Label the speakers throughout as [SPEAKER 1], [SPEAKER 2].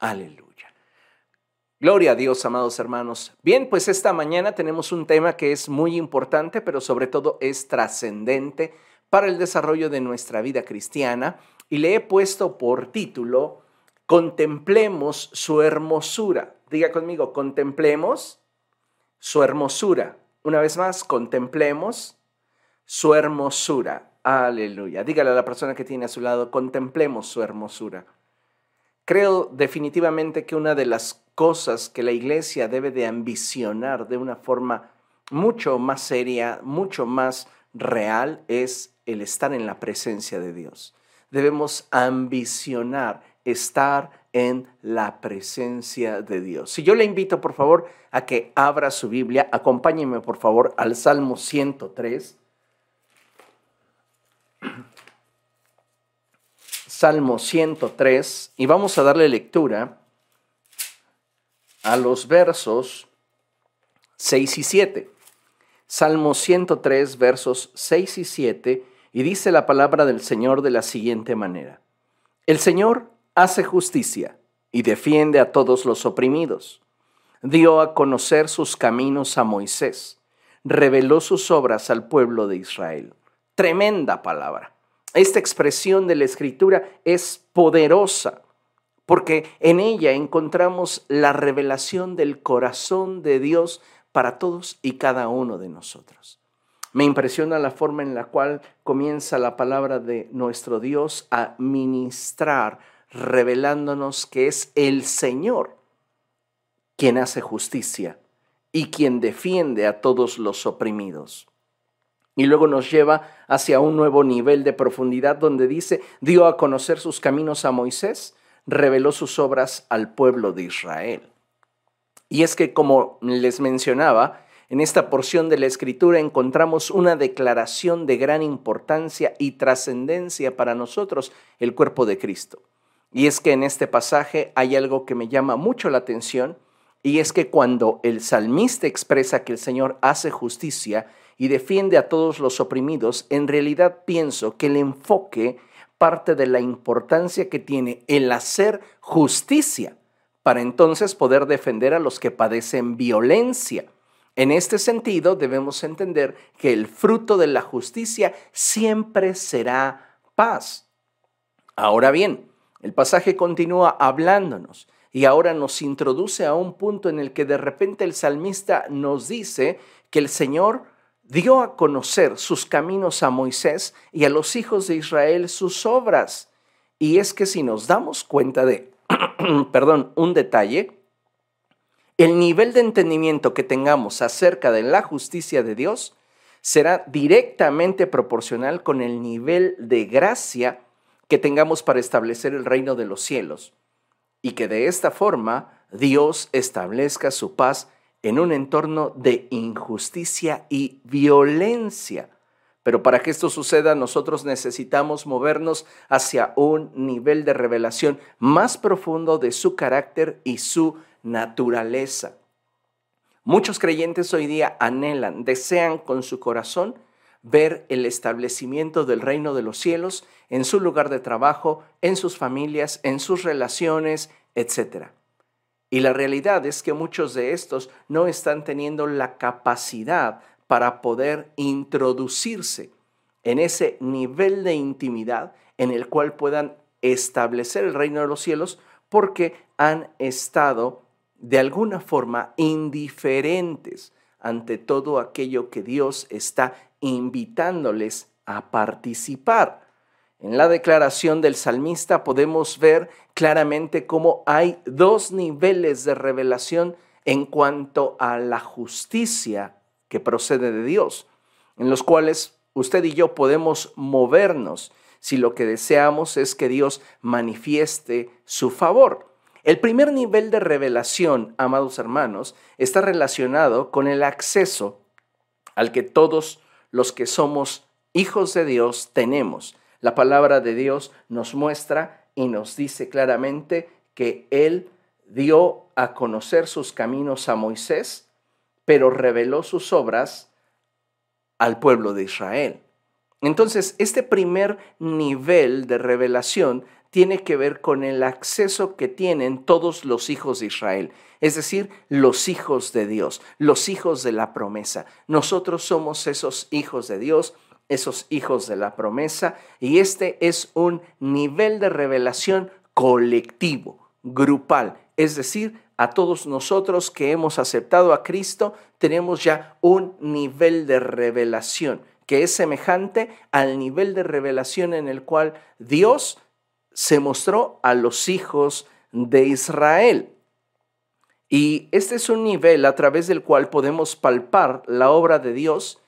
[SPEAKER 1] Aleluya. Gloria a Dios, amados hermanos. Bien, pues esta mañana tenemos un tema que es muy importante, pero sobre todo es trascendente para el desarrollo de nuestra vida cristiana y le he puesto por título Contemplemos su hermosura. Diga conmigo, contemplemos su hermosura. Una vez más, contemplemos su hermosura. Aleluya. Dígale a la persona que tiene a su lado, contemplemos su hermosura. Creo definitivamente que una de las cosas que la iglesia debe de ambicionar de una forma mucho más seria, mucho más real, es el estar en la presencia de Dios. Debemos ambicionar estar en la presencia de Dios. Si yo le invito, por favor, a que abra su Biblia, acompáñeme, por favor, al Salmo 103. Salmo 103, y vamos a darle lectura a los versos 6 y 7. Salmo 103, versos 6 y 7, y dice la palabra del Señor de la siguiente manera. El Señor hace justicia y defiende a todos los oprimidos. Dio a conocer sus caminos a Moisés, reveló sus obras al pueblo de Israel. Tremenda palabra. Esta expresión de la escritura es poderosa porque en ella encontramos la revelación del corazón de Dios para todos y cada uno de nosotros. Me impresiona la forma en la cual comienza la palabra de nuestro Dios a ministrar, revelándonos que es el Señor quien hace justicia y quien defiende a todos los oprimidos. Y luego nos lleva hacia un nuevo nivel de profundidad donde dice, dio a conocer sus caminos a Moisés reveló sus obras al pueblo de Israel. Y es que, como les mencionaba, en esta porción de la escritura encontramos una declaración de gran importancia y trascendencia para nosotros, el cuerpo de Cristo. Y es que en este pasaje hay algo que me llama mucho la atención, y es que cuando el salmista expresa que el Señor hace justicia y defiende a todos los oprimidos, en realidad pienso que el enfoque parte de la importancia que tiene el hacer justicia para entonces poder defender a los que padecen violencia. En este sentido, debemos entender que el fruto de la justicia siempre será paz. Ahora bien, el pasaje continúa hablándonos y ahora nos introduce a un punto en el que de repente el salmista nos dice que el Señor dio a conocer sus caminos a Moisés y a los hijos de Israel sus obras. Y es que si nos damos cuenta de, perdón, un detalle, el nivel de entendimiento que tengamos acerca de la justicia de Dios será directamente proporcional con el nivel de gracia que tengamos para establecer el reino de los cielos y que de esta forma Dios establezca su paz en un entorno de injusticia y violencia. Pero para que esto suceda, nosotros necesitamos movernos hacia un nivel de revelación más profundo de su carácter y su naturaleza. Muchos creyentes hoy día anhelan, desean con su corazón ver el establecimiento del reino de los cielos en su lugar de trabajo, en sus familias, en sus relaciones, etcétera. Y la realidad es que muchos de estos no están teniendo la capacidad para poder introducirse en ese nivel de intimidad en el cual puedan establecer el reino de los cielos porque han estado de alguna forma indiferentes ante todo aquello que Dios está invitándoles a participar. En la declaración del salmista podemos ver claramente cómo hay dos niveles de revelación en cuanto a la justicia que procede de Dios, en los cuales usted y yo podemos movernos si lo que deseamos es que Dios manifieste su favor. El primer nivel de revelación, amados hermanos, está relacionado con el acceso al que todos los que somos hijos de Dios tenemos la palabra de Dios nos muestra y nos dice claramente que Él dio a conocer sus caminos a Moisés, pero reveló sus obras al pueblo de Israel. Entonces, este primer nivel de revelación tiene que ver con el acceso que tienen todos los hijos de Israel, es decir, los hijos de Dios, los hijos de la promesa. Nosotros somos esos hijos de Dios, esos hijos de la promesa, y este es un nivel de revelación colectivo, grupal, es decir, a todos nosotros que hemos aceptado a Cristo, tenemos ya un nivel de revelación que es semejante al nivel de revelación en el cual Dios se mostró a los hijos de Israel. Y este es un nivel a través del cual podemos palpar la obra de Dios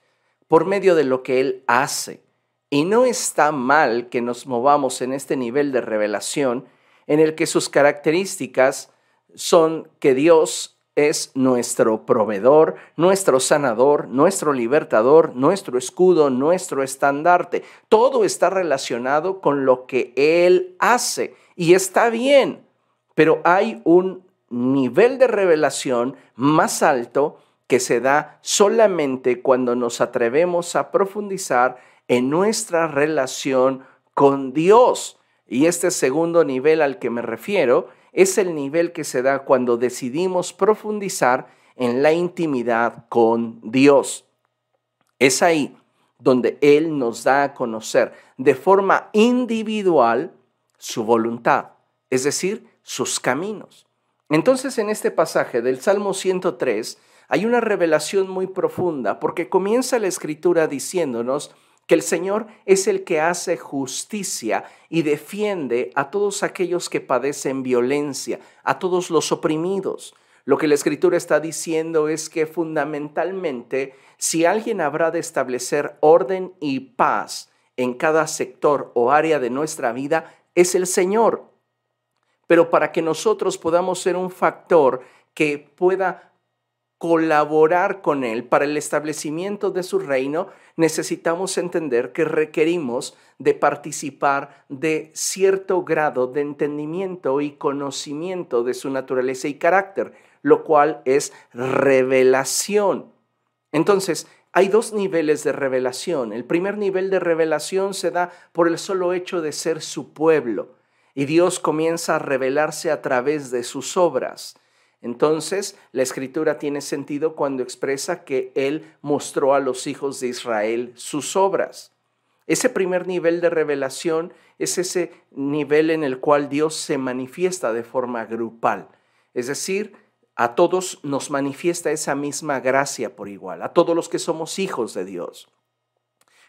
[SPEAKER 1] por medio de lo que Él hace. Y no está mal que nos movamos en este nivel de revelación en el que sus características son que Dios es nuestro proveedor, nuestro sanador, nuestro libertador, nuestro escudo, nuestro estandarte. Todo está relacionado con lo que Él hace y está bien, pero hay un nivel de revelación más alto que se da solamente cuando nos atrevemos a profundizar en nuestra relación con Dios. Y este segundo nivel al que me refiero es el nivel que se da cuando decidimos profundizar en la intimidad con Dios. Es ahí donde Él nos da a conocer de forma individual su voluntad, es decir, sus caminos. Entonces en este pasaje del Salmo 103 hay una revelación muy profunda porque comienza la escritura diciéndonos que el Señor es el que hace justicia y defiende a todos aquellos que padecen violencia, a todos los oprimidos. Lo que la escritura está diciendo es que fundamentalmente si alguien habrá de establecer orden y paz en cada sector o área de nuestra vida, es el Señor. Pero para que nosotros podamos ser un factor que pueda colaborar con Él para el establecimiento de su reino, necesitamos entender que requerimos de participar de cierto grado de entendimiento y conocimiento de su naturaleza y carácter, lo cual es revelación. Entonces, hay dos niveles de revelación. El primer nivel de revelación se da por el solo hecho de ser su pueblo, y Dios comienza a revelarse a través de sus obras. Entonces, la escritura tiene sentido cuando expresa que Él mostró a los hijos de Israel sus obras. Ese primer nivel de revelación es ese nivel en el cual Dios se manifiesta de forma grupal. Es decir, a todos nos manifiesta esa misma gracia por igual, a todos los que somos hijos de Dios.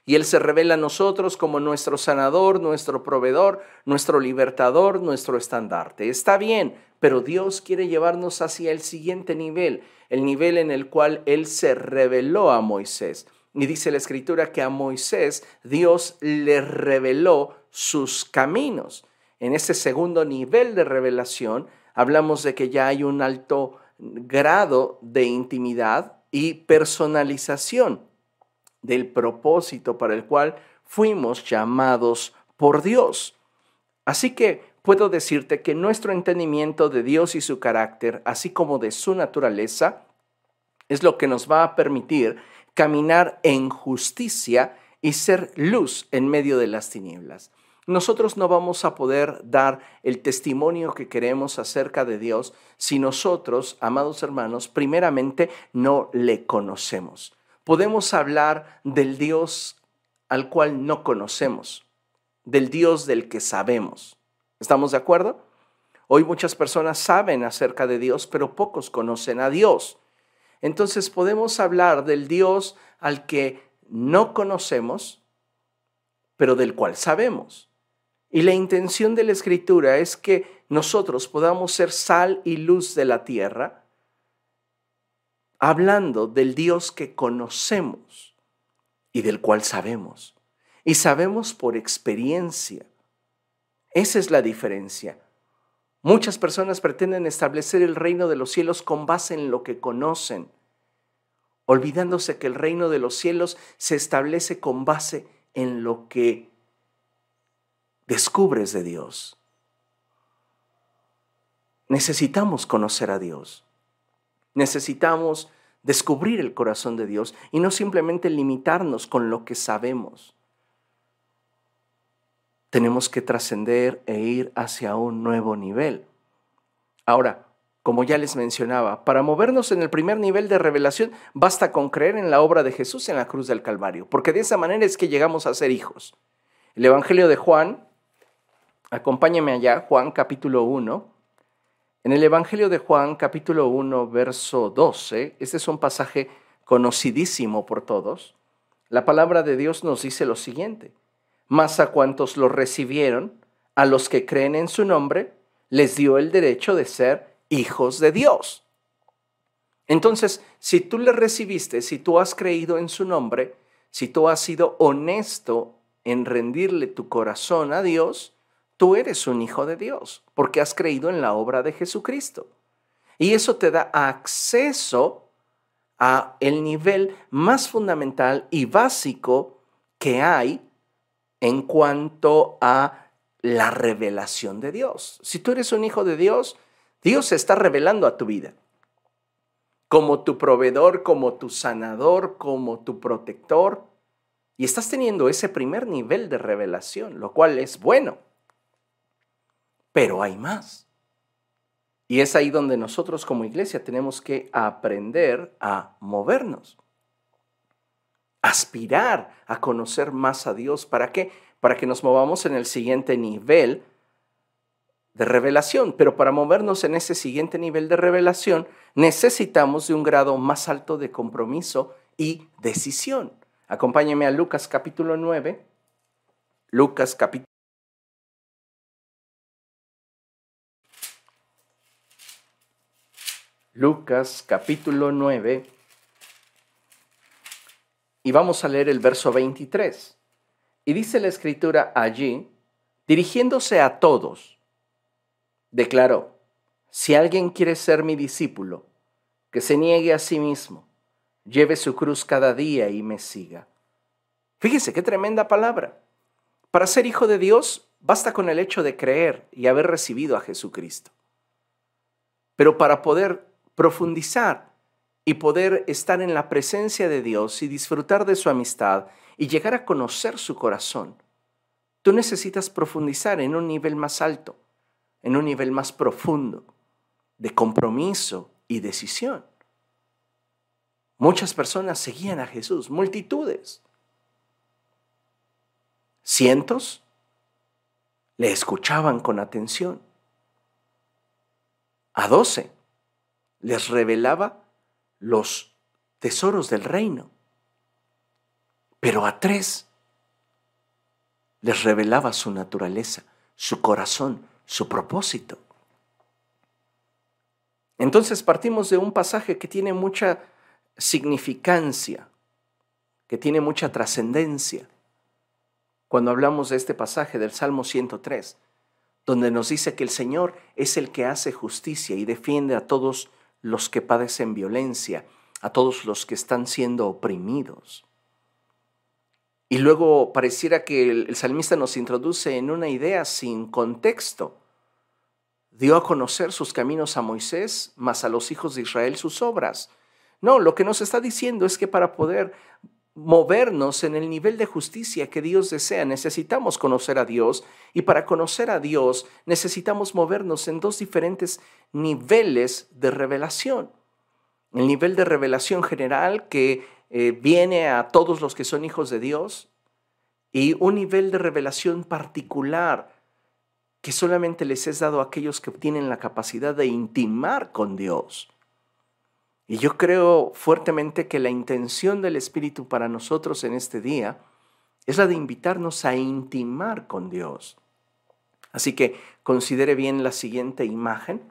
[SPEAKER 1] Y Él se revela a nosotros como nuestro sanador, nuestro proveedor, nuestro libertador, nuestro estandarte. Está bien, pero Dios quiere llevarnos hacia el siguiente nivel, el nivel en el cual Él se reveló a Moisés. Y dice la escritura que a Moisés Dios le reveló sus caminos. En ese segundo nivel de revelación hablamos de que ya hay un alto grado de intimidad y personalización del propósito para el cual fuimos llamados por Dios. Así que puedo decirte que nuestro entendimiento de Dios y su carácter, así como de su naturaleza, es lo que nos va a permitir caminar en justicia y ser luz en medio de las tinieblas. Nosotros no vamos a poder dar el testimonio que queremos acerca de Dios si nosotros, amados hermanos, primeramente no le conocemos podemos hablar del Dios al cual no conocemos, del Dios del que sabemos. ¿Estamos de acuerdo? Hoy muchas personas saben acerca de Dios, pero pocos conocen a Dios. Entonces podemos hablar del Dios al que no conocemos, pero del cual sabemos. Y la intención de la escritura es que nosotros podamos ser sal y luz de la tierra, hablando del Dios que conocemos y del cual sabemos. Y sabemos por experiencia. Esa es la diferencia. Muchas personas pretenden establecer el reino de los cielos con base en lo que conocen, olvidándose que el reino de los cielos se establece con base en lo que descubres de Dios. Necesitamos conocer a Dios. Necesitamos descubrir el corazón de Dios y no simplemente limitarnos con lo que sabemos. tenemos que trascender e ir hacia un nuevo nivel. Ahora, como ya les mencionaba, para movernos en el primer nivel de revelación basta con creer en la obra de Jesús en la cruz del Calvario, porque de esa manera es que llegamos a ser hijos. El Evangelio de Juan, acompáñame allá, Juan capítulo 1. En el Evangelio de Juan capítulo 1, verso 12, este es un pasaje conocidísimo por todos, la palabra de Dios nos dice lo siguiente mas a cuantos lo recibieron, a los que creen en su nombre, les dio el derecho de ser hijos de Dios. Entonces, si tú le recibiste, si tú has creído en su nombre, si tú has sido honesto en rendirle tu corazón a Dios, tú eres un hijo de Dios, porque has creído en la obra de Jesucristo. Y eso te da acceso a el nivel más fundamental y básico que hay en cuanto a la revelación de Dios. Si tú eres un hijo de Dios, Dios se está revelando a tu vida como tu proveedor, como tu sanador, como tu protector. Y estás teniendo ese primer nivel de revelación, lo cual es bueno. Pero hay más. Y es ahí donde nosotros como iglesia tenemos que aprender a movernos aspirar a conocer más a Dios. ¿Para qué? Para que nos movamos en el siguiente nivel de revelación. Pero para movernos en ese siguiente nivel de revelación necesitamos de un grado más alto de compromiso y decisión. Acompáñeme a Lucas capítulo 9. Lucas capítulo Lucas capítulo 9 y vamos a leer el verso 23. Y dice la escritura allí, dirigiéndose a todos, declaró, si alguien quiere ser mi discípulo, que se niegue a sí mismo, lleve su cruz cada día y me siga. Fíjese qué tremenda palabra. Para ser hijo de Dios basta con el hecho de creer y haber recibido a Jesucristo. Pero para poder profundizar y poder estar en la presencia de Dios y disfrutar de su amistad y llegar a conocer su corazón, tú necesitas profundizar en un nivel más alto, en un nivel más profundo de compromiso y decisión. Muchas personas seguían a Jesús, multitudes. Cientos le escuchaban con atención. A doce les revelaba los tesoros del reino. Pero a tres les revelaba su naturaleza, su corazón, su propósito. Entonces partimos de un pasaje que tiene mucha significancia, que tiene mucha trascendencia. Cuando hablamos de este pasaje del Salmo 103, donde nos dice que el Señor es el que hace justicia y defiende a todos los que padecen violencia, a todos los que están siendo oprimidos. Y luego pareciera que el, salmista nos introduce en una idea sin contexto. Dio a conocer sus caminos a Moisés, mas a los hijos de Israel sus obras. No, lo que nos está diciendo es que para poder movernos en el nivel de justicia que Dios desea. Necesitamos conocer a Dios y para conocer a Dios necesitamos movernos en dos diferentes niveles de revelación. El nivel de revelación general que eh, viene a todos los que son hijos de Dios y un nivel de revelación particular que solamente les es dado a aquellos que tienen la capacidad de intimar con Dios. Y yo creo fuertemente que la intención del Espíritu para nosotros en este día es la de invitarnos a intimar con Dios. Así que considere bien la siguiente imagen.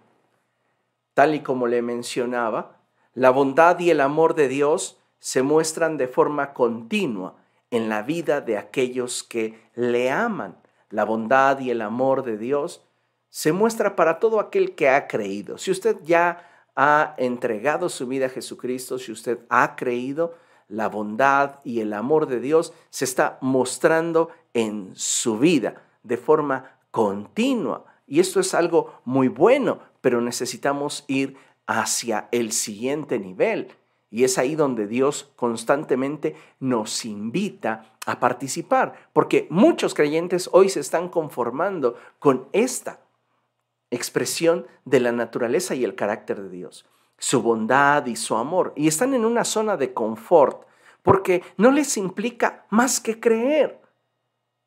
[SPEAKER 1] Tal y como le mencionaba, la bondad y el amor de Dios se muestran de forma continua en la vida de aquellos que le aman. La bondad y el amor de Dios se muestra para todo aquel que ha creído. Si usted ya ha entregado su vida a Jesucristo, si usted ha creído, la bondad y el amor de Dios se está mostrando en su vida de forma continua. Y esto es algo muy bueno, pero necesitamos ir hacia el siguiente nivel. Y es ahí donde Dios constantemente nos invita a participar, porque muchos creyentes hoy se están conformando con esta expresión de la naturaleza y el carácter de Dios, su bondad y su amor, y están en una zona de confort, porque no les implica más que creer.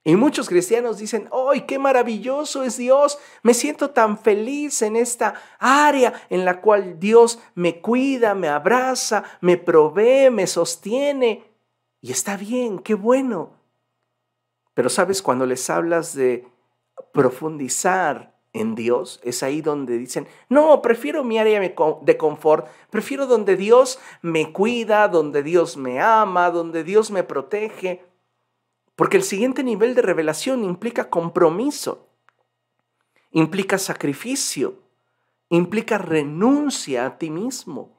[SPEAKER 1] Y muchos cristianos dicen, ¡ay, qué maravilloso es Dios! Me siento tan feliz en esta área en la cual Dios me cuida, me abraza, me provee, me sostiene. Y está bien, qué bueno. Pero sabes, cuando les hablas de profundizar en Dios, es ahí donde dicen, no, prefiero mi área de confort, prefiero donde Dios me cuida, donde Dios me ama, donde Dios me protege. Porque el siguiente nivel de revelación implica compromiso, implica sacrificio, implica renuncia a ti mismo.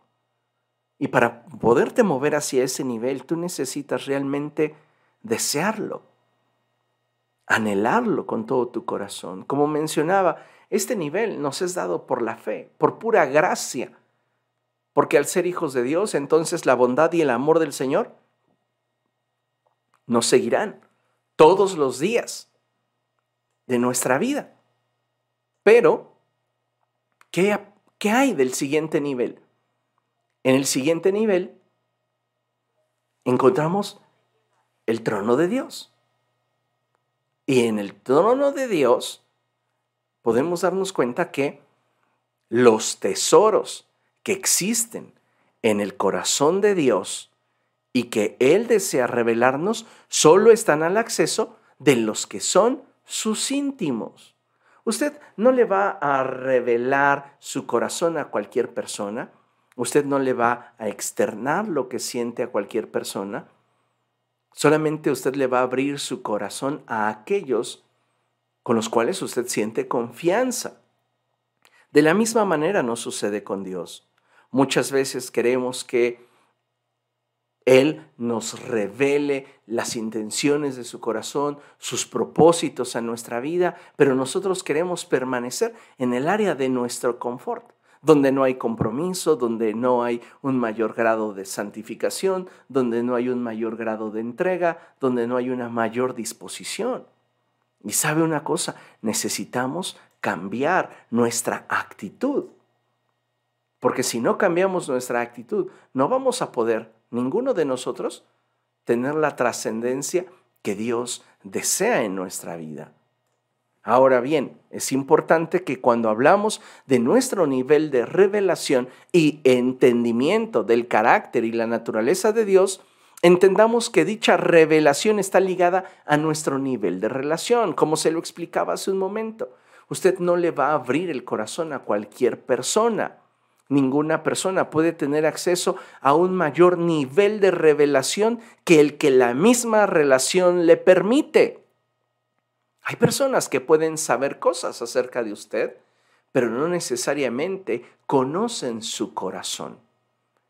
[SPEAKER 1] Y para poderte mover hacia ese nivel, tú necesitas realmente desearlo, anhelarlo con todo tu corazón. Como mencionaba, este nivel nos es dado por la fe, por pura gracia. Porque al ser hijos de Dios, entonces la bondad y el amor del Señor nos seguirán todos los días de nuestra vida. Pero, ¿qué, ¿qué, hay del siguiente nivel? En el siguiente nivel encontramos el trono de Dios. Y en el trono de Dios podemos darnos cuenta que los tesoros que existen en el corazón de Dios y que Él desea revelarnos solo están al acceso de los que son sus íntimos. Usted no le va a revelar su corazón a cualquier persona, usted no le va a externar lo que siente a cualquier persona, solamente usted le va a abrir su corazón a aquellos con los cuales usted siente confianza. De la misma manera no sucede con Dios. Muchas veces queremos que él nos revele las intenciones de su corazón, sus propósitos a nuestra vida, pero nosotros queremos permanecer en el área de nuestro confort, donde no hay compromiso, donde no hay un mayor grado de santificación, donde no hay un mayor grado de entrega, donde no hay una mayor disposición. Y sabe una cosa, necesitamos cambiar nuestra actitud. Porque si no cambiamos nuestra actitud, no vamos a poder ninguno de nosotros tener la trascendencia que Dios desea en nuestra vida. Ahora bien, es importante que cuando hablamos de nuestro nivel de revelación y entendimiento del carácter y la naturaleza de Dios, entendamos que dicha revelación está ligada a nuestro nivel de relación, como se lo explicaba hace un momento. Usted no le va a abrir el corazón a cualquier persona. Ninguna persona puede tener acceso a un mayor nivel de revelación que el que la misma relación le permite. Hay personas que pueden saber cosas acerca de usted, pero no necesariamente conocen su corazón.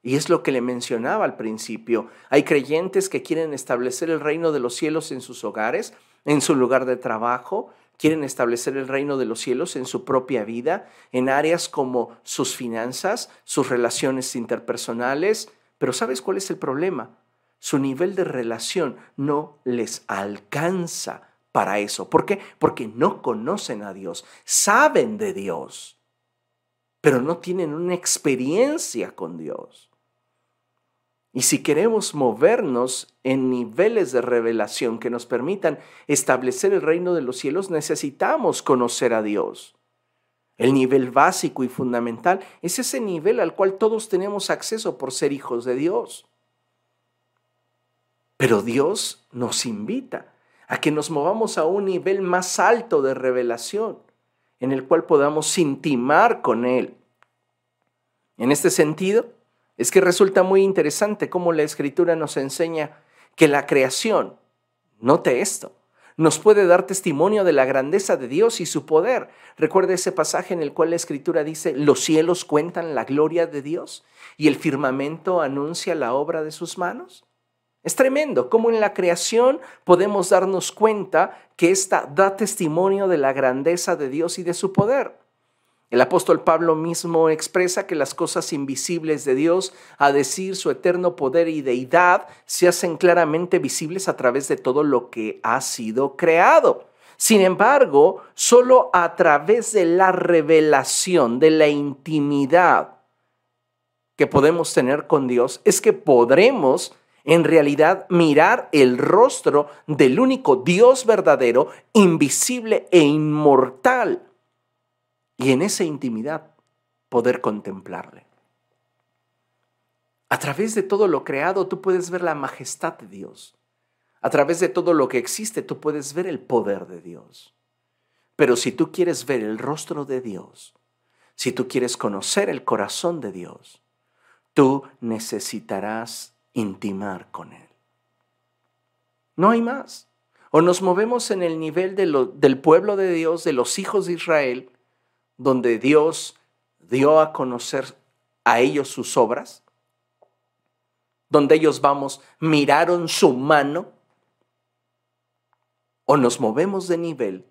[SPEAKER 1] Y es lo que le mencionaba al principio. Hay creyentes que quieren establecer el reino de los cielos en sus hogares, en su lugar de trabajo, quieren establecer el reino de los cielos en su propia vida, en áreas como sus finanzas, sus relaciones interpersonales. Pero ¿sabes cuál es el problema? Su nivel de relación no les alcanza para eso. ¿Por qué? Porque no conocen a Dios, saben de Dios, pero no tienen una experiencia con Dios. Y si queremos movernos en niveles de revelación que nos permitan establecer el reino de los cielos, necesitamos conocer a Dios. El nivel básico y fundamental es ese nivel al cual todos tenemos acceso por ser hijos de Dios. Pero Dios nos invita a que nos movamos a un nivel más alto de revelación, en el cual podamos intimar con Él. En este sentido, es que resulta muy interesante cómo la escritura nos enseña que la creación, note esto, nos puede dar testimonio de la grandeza de Dios y su poder. Recuerda ese pasaje en el cual la escritura dice, los cielos cuentan la gloria de Dios y el firmamento anuncia la obra de sus manos. Es tremendo cómo en la creación podemos darnos cuenta que ésta da testimonio de la grandeza de Dios y de su poder. El apóstol Pablo mismo expresa que las cosas invisibles de Dios, a decir su eterno poder y deidad, se hacen claramente visibles a través de todo lo que ha sido creado. Sin embargo, solo a través de la revelación, de la intimidad que podemos tener con Dios, es que podremos en realidad mirar el rostro del único Dios verdadero, invisible e inmortal y en esa intimidad poder contemplarle. A través de todo lo creado tú puedes ver la majestad de Dios. A través de todo lo que existe tú puedes ver el poder de Dios. Pero si tú quieres ver el rostro de Dios, si tú quieres conocer el corazón de Dios, tú necesitarás intimar con Él. No hay más. O nos movemos en el nivel del pueblo de Dios, de los hijos de Israel, donde Dios dio a conocer a ellos sus obras, donde ellos vamos, miraron su mano, o nos movemos de nivel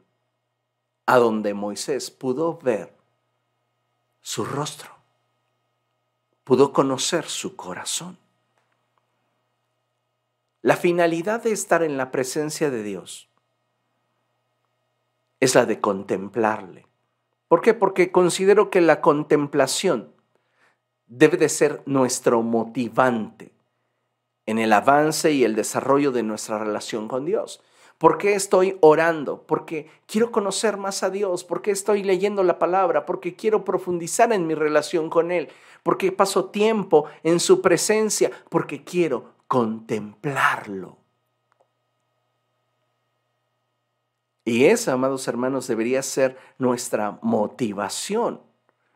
[SPEAKER 1] a donde Moisés pudo ver su rostro, pudo conocer su corazón. La finalidad de estar en la presencia de Dios es la de contemplarle, ¿Por qué? Porque considero que la contemplación debe de ser nuestro motivante en el avance y el desarrollo de nuestra relación con Dios. ¿Por qué estoy orando? Porque quiero conocer más a Dios. ¿Por qué estoy leyendo la palabra? Porque quiero profundizar en mi relación con Él. Porque paso tiempo en su presencia. Porque quiero contemplarlo. Y esa, amados hermanos, debería ser nuestra motivación.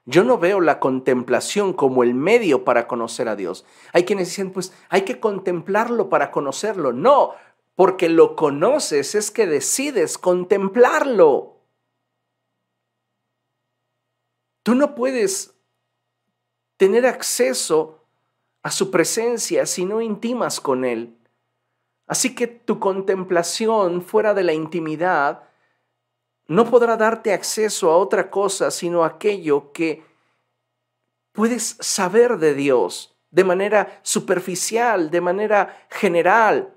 [SPEAKER 1] Yo no veo la contemplación como el medio para conocer a Dios. Hay quienes dicen, pues hay que contemplarlo para conocerlo. No, porque lo conoces es que decides contemplarlo. Tú no puedes tener acceso a su presencia si no intimas con Él. Así que tu contemplación fuera de la intimidad no podrá darte acceso a otra cosa sino aquello que puedes saber de Dios de manera superficial, de manera general.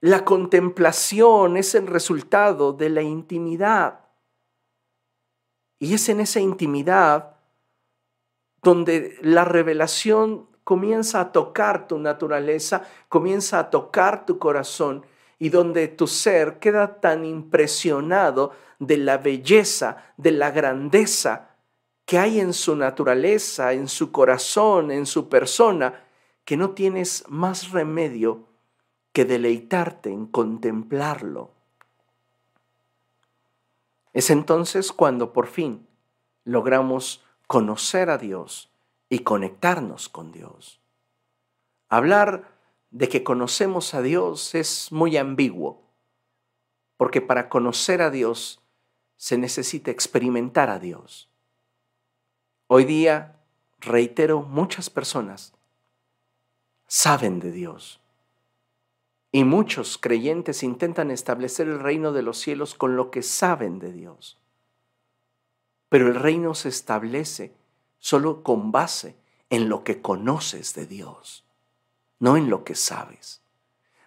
[SPEAKER 1] La contemplación es el resultado de la intimidad. Y es en esa intimidad donde la revelación comienza a tocar tu naturaleza, comienza a tocar tu corazón y donde tu ser queda tan impresionado de la belleza, de la grandeza que hay en su naturaleza, en su corazón, en su persona, que no tienes más remedio que deleitarte en contemplarlo. Es entonces cuando por fin logramos conocer a Dios y conectarnos con Dios. Hablar de que conocemos a Dios es muy ambiguo, porque para conocer a Dios se necesita experimentar a Dios. Hoy día, reitero, muchas personas saben de Dios. Y muchos creyentes intentan establecer el reino de los cielos con lo que saben de Dios. Pero el reino se establece solo con base en lo que conoces de Dios, no en lo que sabes.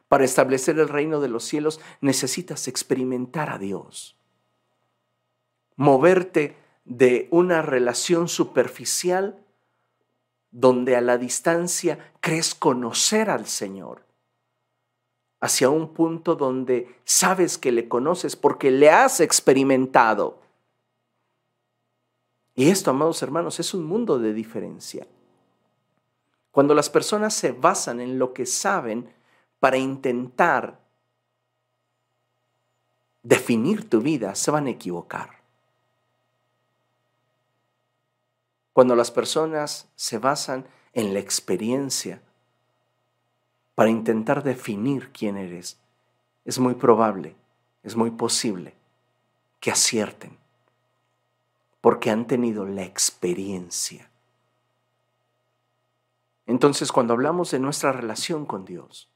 [SPEAKER 1] Para establecer el reino de los cielos necesitas experimentar a Dios, moverte de una relación superficial donde a la distancia crees conocer al Señor, hacia un punto donde sabes que le conoces porque le has experimentado y esto, amados hermanos, es un mundo de diferencia. Cuando las personas se basan en lo que saben para intentar definir tu vida, se van a equivocar. Cuando las personas se basan en la experiencia para intentar definir quién eres, es muy probable, es muy posible que acierten porque han tenido la experiencia. Entonces, cuando hablamos de nuestra relación con Dios,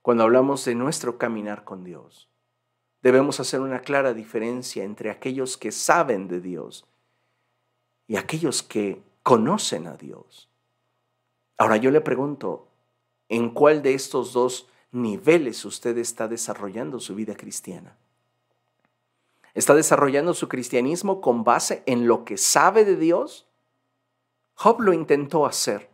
[SPEAKER 1] cuando hablamos de nuestro caminar con Dios, debemos hacer una clara diferencia entre aquellos que saben de Dios y aquellos que conocen a Dios. Ahora yo le pregunto, ¿en cuál de estos dos niveles usted está desarrollando su vida cristiana? ¿Está desarrollando su cristianismo con base en lo que sabe de Dios? Job lo intentó hacer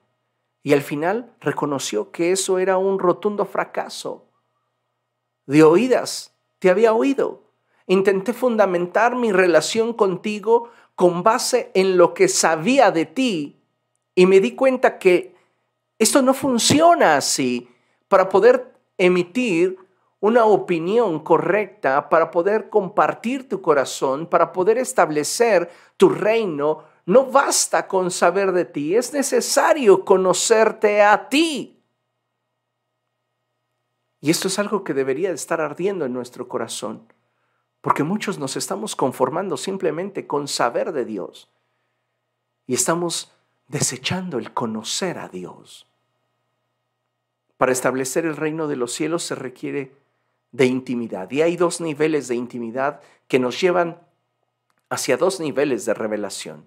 [SPEAKER 1] y al final reconoció que eso era un rotundo fracaso. De oídas te había oído. Intenté fundamentar mi relación contigo con base en lo que sabía de ti y me di cuenta que esto no funciona así. Para poder emitir una opinión correcta, para poder compartir tu corazón, para poder establecer tu reino, no basta con saber de ti, es necesario conocerte a ti. Y esto es algo que debería estar ardiendo en nuestro corazón, porque muchos nos estamos conformando simplemente con saber de Dios y estamos desechando el conocer a Dios. Para establecer el reino de los cielos se requiere de intimidad. Y hay dos niveles de intimidad que nos llevan hacia dos niveles de revelación.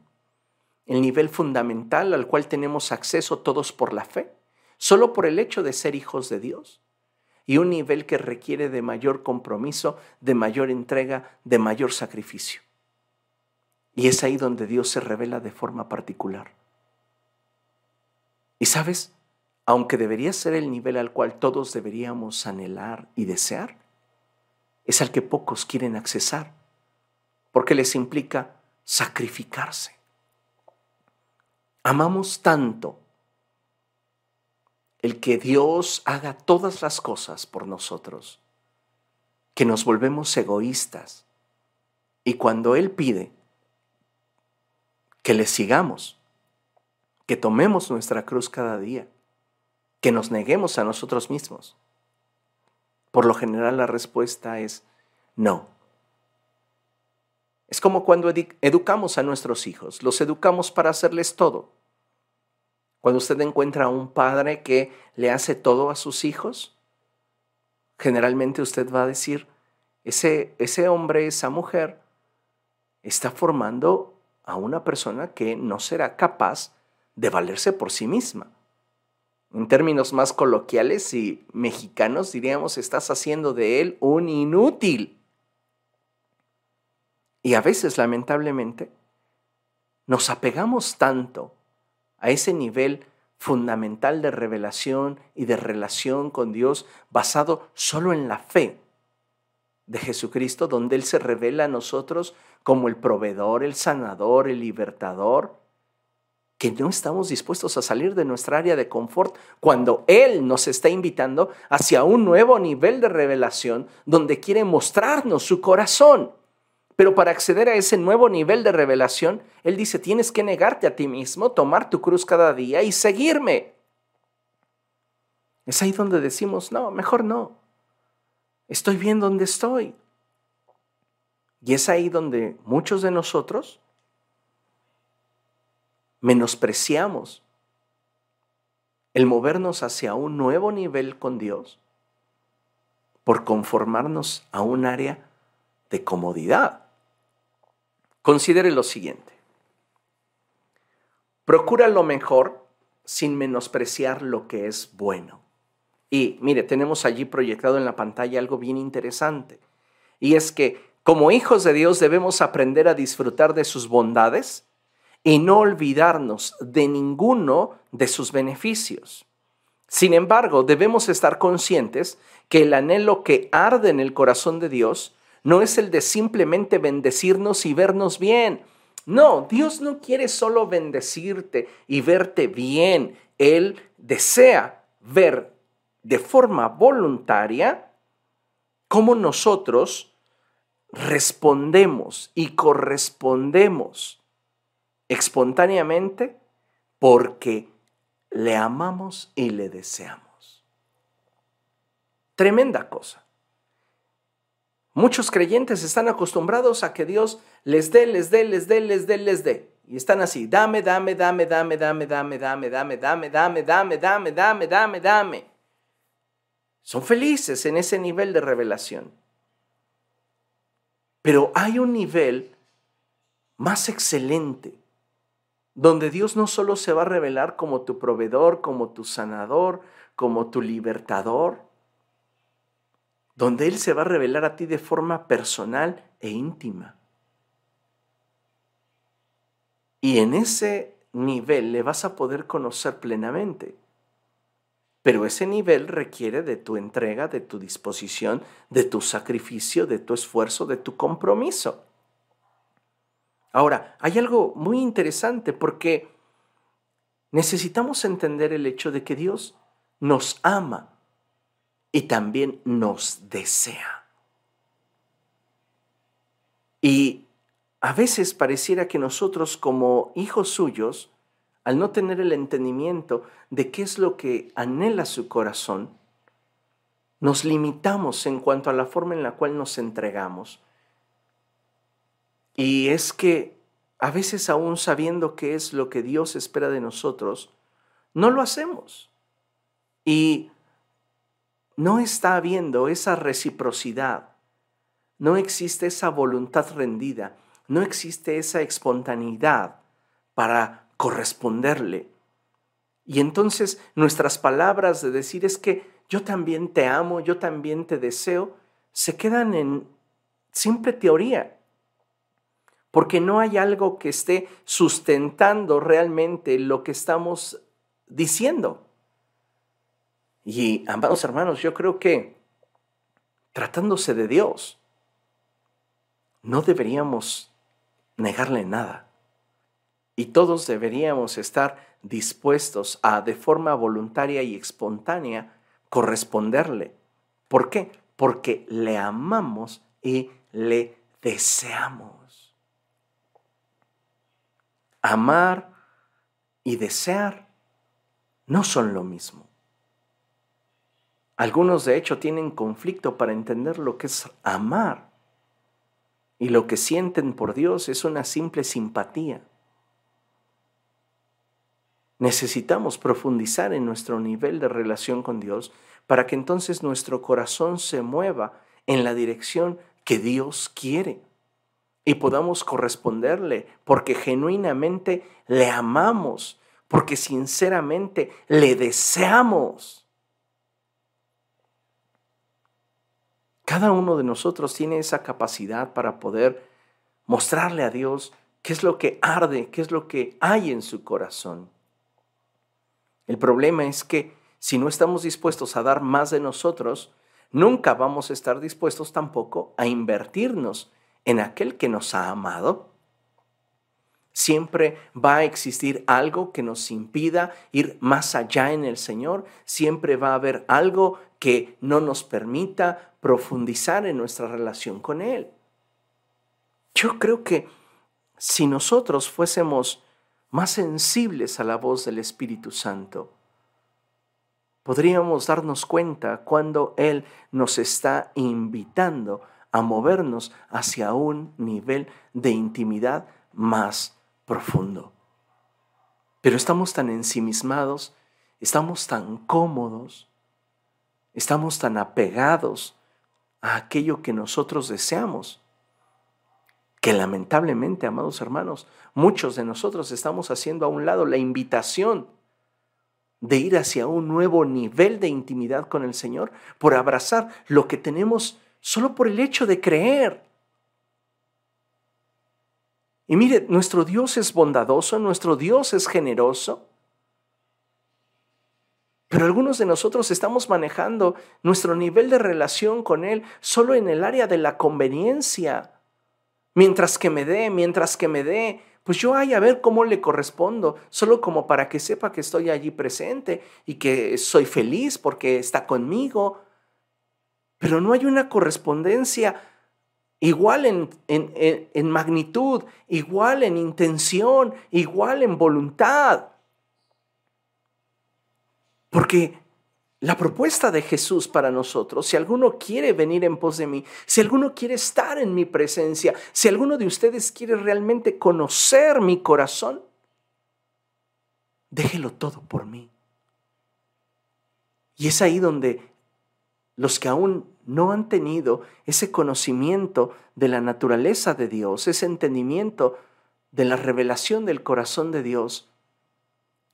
[SPEAKER 1] El nivel fundamental al cual tenemos acceso todos por la fe, solo por el hecho de ser hijos de Dios. Y un nivel que requiere de mayor compromiso, de mayor entrega, de mayor sacrificio. Y es ahí donde Dios se revela de forma particular. Y sabes, aunque debería ser el nivel al cual todos deberíamos anhelar y desear, es al que pocos quieren accesar, porque les implica sacrificarse. Amamos tanto el que Dios haga todas las cosas por nosotros, que nos volvemos egoístas. Y cuando Él pide que le sigamos, que tomemos nuestra cruz cada día, que nos neguemos a nosotros mismos? Por lo general la respuesta es no. Es como cuando educamos a nuestros hijos, los educamos para hacerles todo. Cuando usted encuentra a un padre que le hace todo a sus hijos, generalmente usted va a decir, ese, ese hombre, esa mujer, está formando a una persona que no será capaz de valerse por sí misma. En términos más coloquiales y mexicanos diríamos, estás haciendo de él un inútil. Y a veces, lamentablemente, nos apegamos tanto a ese nivel fundamental de revelación y de relación con Dios basado solo en la fe de Jesucristo, donde Él se revela a nosotros como el proveedor, el sanador, el libertador, que no estamos dispuestos a salir de nuestra área de confort cuando Él nos está invitando hacia un nuevo nivel de revelación donde quiere mostrarnos su corazón. Pero para acceder a ese nuevo nivel de revelación, Él dice, tienes que negarte a ti mismo, tomar tu cruz cada día y seguirme. Es ahí donde decimos, no, mejor no. Estoy bien donde estoy. Y es ahí donde muchos de nosotros menospreciamos el movernos hacia un nuevo nivel con Dios por conformarnos a un área de comodidad. Considere lo siguiente. Procura lo mejor sin menospreciar lo que es bueno. Y mire, tenemos allí proyectado en la pantalla algo bien interesante. Y es que como hijos de Dios debemos aprender a disfrutar de sus bondades y no olvidarnos de ninguno de sus beneficios. Sin embargo, debemos estar conscientes que el anhelo que arde en el corazón de Dios no es el de simplemente bendecirnos y vernos bien. No, Dios no quiere solo bendecirte y verte bien. Él desea ver de forma voluntaria cómo nosotros respondemos y correspondemos espontáneamente porque le amamos y le deseamos. Tremenda cosa. Muchos creyentes están acostumbrados a que Dios les dé, les dé, les dé, les dé, les dé. Y están así, dame, dame, dame, dame, dame, dame, dame, dame, dame, dame, dame, dame, dame, dame, dame. Son felices en ese nivel de revelación. Pero hay un nivel más excelente, donde Dios no solo se va a revelar como tu proveedor, como tu sanador, como tu libertador, donde Él se va a revelar a ti de forma personal e íntima. Y en ese nivel le vas a poder conocer plenamente. Pero ese nivel requiere de tu entrega, de tu disposición, de tu sacrificio, de tu esfuerzo, de tu compromiso. Ahora, hay algo muy interesante porque necesitamos entender el hecho de que Dios nos ama y también nos desea. Y a veces pareciera que nosotros como hijos suyos, al no tener el entendimiento de qué es lo que anhela su corazón, nos limitamos en cuanto a la forma en la cual nos entregamos. Y es que a veces aún sabiendo qué es lo que Dios espera de nosotros, no lo hacemos. Y no está habiendo esa reciprocidad, no existe esa voluntad rendida, no existe esa espontaneidad para corresponderle. Y entonces nuestras palabras de decir es que yo también te amo, yo también te deseo, se quedan en simple teoría, porque no hay algo que esté sustentando realmente lo que estamos diciendo. Y, amados hermanos, yo creo que tratándose de Dios, no deberíamos negarle nada. Y todos deberíamos estar dispuestos a, de forma voluntaria y espontánea, corresponderle. ¿Por qué? Porque le amamos y le deseamos. Amar y desear no son lo mismo. Algunos de hecho tienen conflicto para entender lo que es amar. Y lo que sienten por Dios es una simple simpatía. Necesitamos profundizar en nuestro nivel de relación con Dios para que entonces nuestro corazón se mueva en la dirección que Dios quiere y podamos corresponderle porque genuinamente le amamos, porque sinceramente le deseamos. Cada uno de nosotros tiene esa capacidad para poder mostrarle a Dios qué es lo que arde, qué es lo que hay en su corazón. El problema es que si no estamos dispuestos a dar más de nosotros, nunca vamos a estar dispuestos tampoco a invertirnos en aquel que nos ha amado. Siempre va a existir algo que nos impida ir más allá en el Señor. Siempre va a haber algo que no nos permita profundizar en nuestra relación con Él. Yo creo que si nosotros fuésemos más sensibles a la voz del Espíritu Santo, podríamos darnos cuenta cuando Él nos está invitando a movernos hacia un nivel de intimidad más profundo. Pero estamos tan ensimismados, estamos tan cómodos, estamos tan apegados a aquello que nosotros deseamos, que lamentablemente, amados hermanos, muchos de nosotros estamos haciendo a un lado la invitación de ir hacia un nuevo nivel de intimidad con el Señor por abrazar lo que tenemos solo por el hecho de creer. Y mire, nuestro Dios es bondadoso, nuestro Dios es generoso, pero algunos de nosotros estamos manejando nuestro nivel de relación con Él solo en el área de la conveniencia. Mientras que me dé, mientras que me dé, pues yo hay a ver cómo le correspondo, solo como para que sepa que estoy allí presente y que soy feliz porque está conmigo. Pero no hay una correspondencia igual en, en, en magnitud, igual en intención, igual en voluntad. Porque la propuesta de Jesús para nosotros, si alguno quiere venir en pos de mí, si alguno quiere estar en mi presencia, si alguno de ustedes quiere realmente conocer mi corazón, déjelo todo por mí. Y es ahí donde los que aún no han tenido ese conocimiento de la naturaleza de Dios, ese entendimiento de la revelación del corazón de Dios,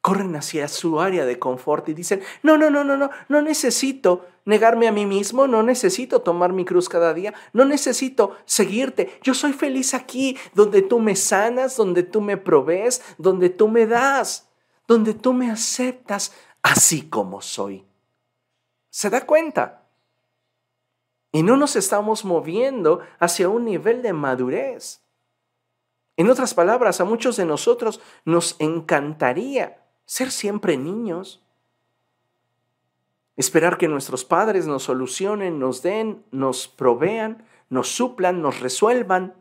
[SPEAKER 1] corren hacia su área de confort y dicen, no, no, no, no, no, no necesito negarme a mí mismo, no necesito tomar mi cruz cada día, no necesito seguirte, yo soy feliz aquí, donde tú me sanas, donde tú me provees, donde tú me das, donde tú me aceptas así como soy. ¿Se da cuenta? Y no nos estamos moviendo hacia un nivel de madurez. En otras palabras, a muchos de nosotros nos encantaría ser siempre niños. Esperar que nuestros padres nos solucionen, nos den, nos provean, nos suplan, nos resuelvan.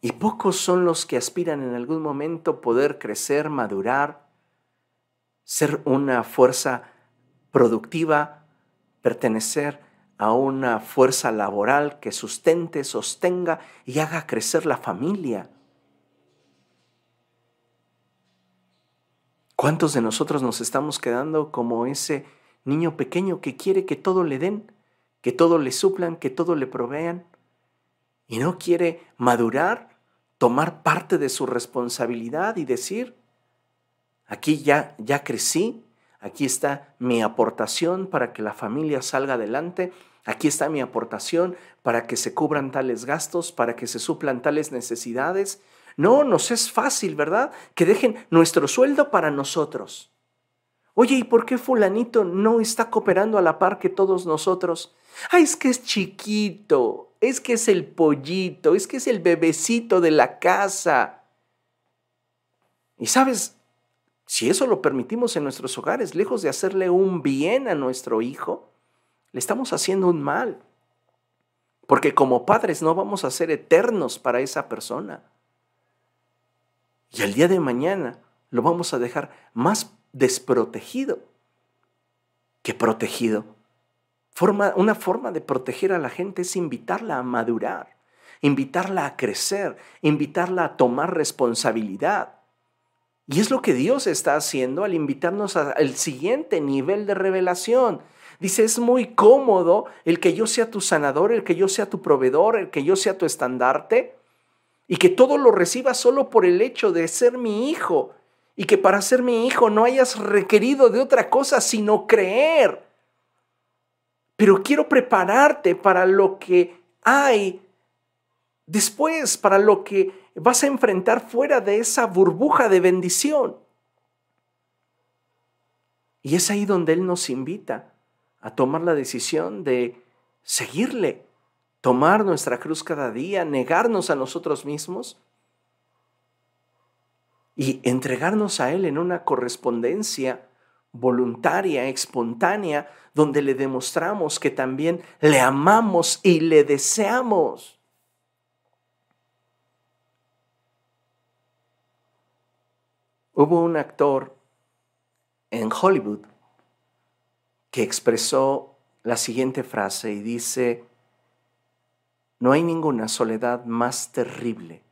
[SPEAKER 1] Y pocos son los que aspiran en algún momento poder crecer, madurar, ser una fuerza productiva, pertenecer a una fuerza laboral que sustente, sostenga y haga crecer la familia. ¿Cuántos de nosotros nos estamos quedando como ese niño pequeño que quiere que todo le den, que todo le suplan, que todo le provean y no quiere madurar, tomar parte de su responsabilidad y decir, aquí ya ya crecí, aquí está mi aportación para que la familia salga adelante, aquí está mi aportación para que se cubran tales gastos, para que se suplan tales necesidades no, nos es fácil, ¿verdad? Que dejen nuestro sueldo para nosotros. Oye, ¿y por qué fulanito no está cooperando a la par que todos nosotros? Ah, es que es chiquito, es que es el pollito, es que es el bebecito de la casa. Y sabes, si eso lo permitimos en nuestros hogares, lejos de hacerle un bien a nuestro hijo, le estamos haciendo un mal. Porque como padres no vamos a ser eternos para esa persona. Y al día de mañana lo vamos a dejar más desprotegido que protegido. Forma, una forma de proteger a la gente es invitarla a madurar, invitarla a crecer, invitarla a tomar responsabilidad. Y es lo que Dios está haciendo al invitarnos al siguiente nivel de revelación. Dice, es muy cómodo el que yo sea tu sanador, el que yo sea tu proveedor, el que yo sea tu estandarte y que todo lo recibas solo por el hecho de ser mi hijo y que para ser mi hijo no hayas requerido de otra cosa sino creer. Pero quiero prepararte para lo que hay después, para lo que vas a enfrentar fuera de esa burbuja de bendición. Y es ahí donde Él nos invita a tomar la decisión de seguirle, tomar nuestra cruz cada día, negarnos a nosotros mismos y entregarnos a Él en una correspondencia voluntaria, espontánea, donde le demostramos que también le amamos y le deseamos. Hubo un actor en Hollywood que expresó la siguiente frase y dice, no hay ninguna soledad más terrible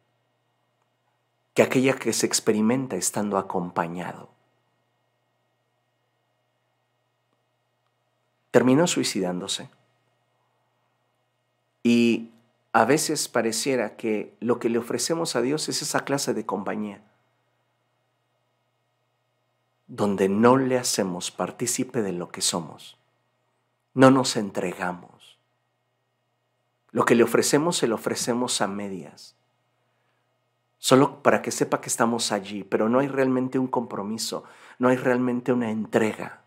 [SPEAKER 1] que aquella que se experimenta estando acompañado. Terminó suicidándose. Y a veces pareciera que lo que le ofrecemos a Dios es esa clase de compañía, donde no le hacemos partícipe de lo que somos, no nos entregamos lo que le ofrecemos se lo ofrecemos a medias, solo para que sepa que estamos allí, pero no hay realmente un compromiso, no hay realmente una entrega.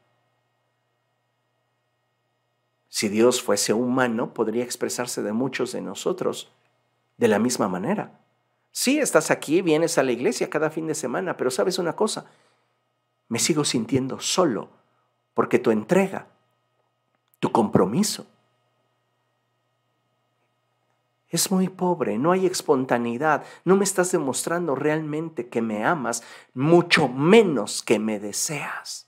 [SPEAKER 1] Si Dios fuese humano, podría expresarse de muchos de nosotros de la misma manera. Sí, estás aquí, vienes a la iglesia cada fin de semana, pero sabes una cosa, me sigo sintiendo solo porque tu entrega, tu compromiso, es muy pobre, no hay espontaneidad, no me estás demostrando realmente que me amas, mucho menos que me deseas.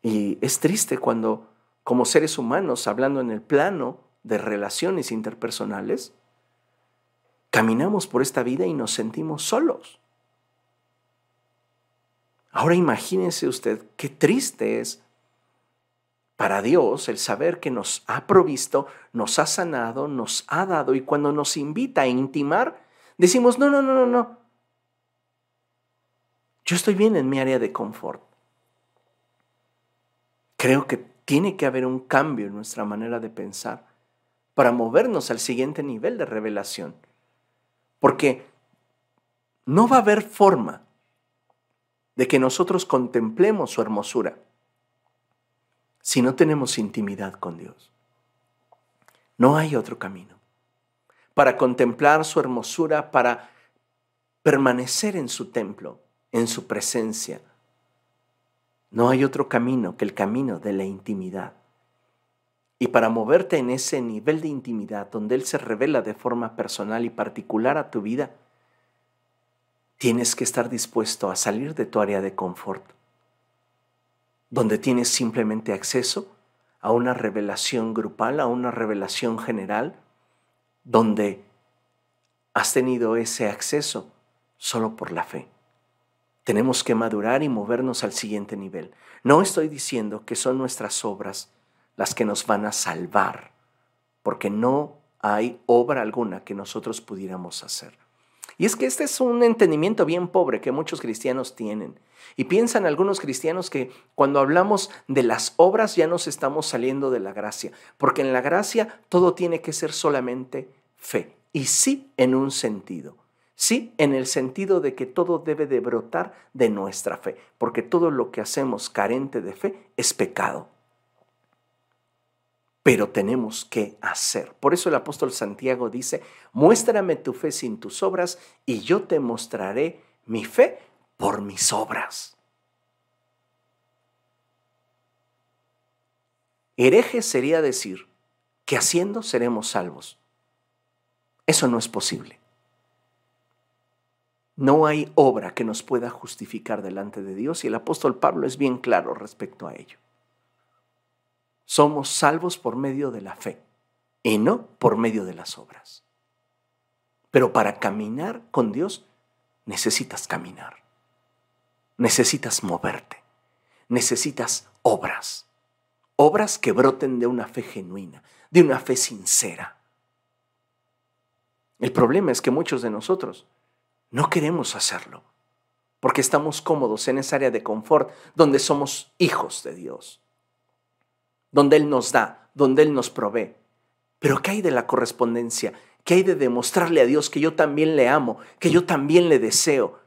[SPEAKER 1] Y es triste cuando, como seres humanos, hablando en el plano de relaciones interpersonales, caminamos por esta vida y nos sentimos solos. Ahora imagínense usted qué triste es para Dios el saber que nos ha provisto, nos ha sanado, nos ha dado y cuando nos invita a intimar, decimos, no, no, no, no, no. Yo estoy bien en mi área de confort. Creo que tiene que haber un cambio en nuestra manera de pensar para movernos al siguiente nivel de revelación. Porque no va a haber forma de que nosotros contemplemos su hermosura si no tenemos intimidad con Dios. No hay otro camino. Para contemplar su hermosura, para permanecer en su templo, en su presencia, no hay otro camino que el camino de la intimidad. Y para moverte en ese nivel de intimidad donde Él se revela de forma personal y particular a tu vida, tienes que estar dispuesto a salir de tu área de confort, donde tienes simplemente acceso a una revelación grupal, a una revelación general, donde has tenido ese acceso solo por la fe. Tenemos que madurar y movernos al siguiente nivel. No estoy diciendo que son nuestras obras las que nos van a salvar, porque no hay obra alguna que nosotros pudiéramos hacer. Y es que este es un entendimiento bien pobre que muchos cristianos tienen. Y piensan algunos cristianos que cuando hablamos de las obras ya nos estamos saliendo de la gracia, porque en la gracia todo tiene que ser solamente fe. Y sí en un sentido. Sí, en el sentido de que todo debe de brotar de nuestra fe, porque todo lo que hacemos carente de fe es pecado. Pero tenemos que hacer. Por eso el apóstol Santiago dice, muéstrame tu fe sin tus obras y yo te mostraré mi fe por mis obras. Hereje sería decir que haciendo seremos salvos. Eso no es posible. No hay obra que nos pueda justificar delante de Dios y el apóstol Pablo es bien claro respecto a ello. Somos salvos por medio de la fe y no por medio de las obras. Pero para caminar con Dios necesitas caminar, necesitas moverte, necesitas obras, obras que broten de una fe genuina, de una fe sincera. El problema es que muchos de nosotros no queremos hacerlo, porque estamos cómodos en esa área de confort donde somos hijos de Dios, donde Él nos da, donde Él nos provee. Pero ¿qué hay de la correspondencia? ¿Qué hay de demostrarle a Dios que yo también le amo, que yo también le deseo,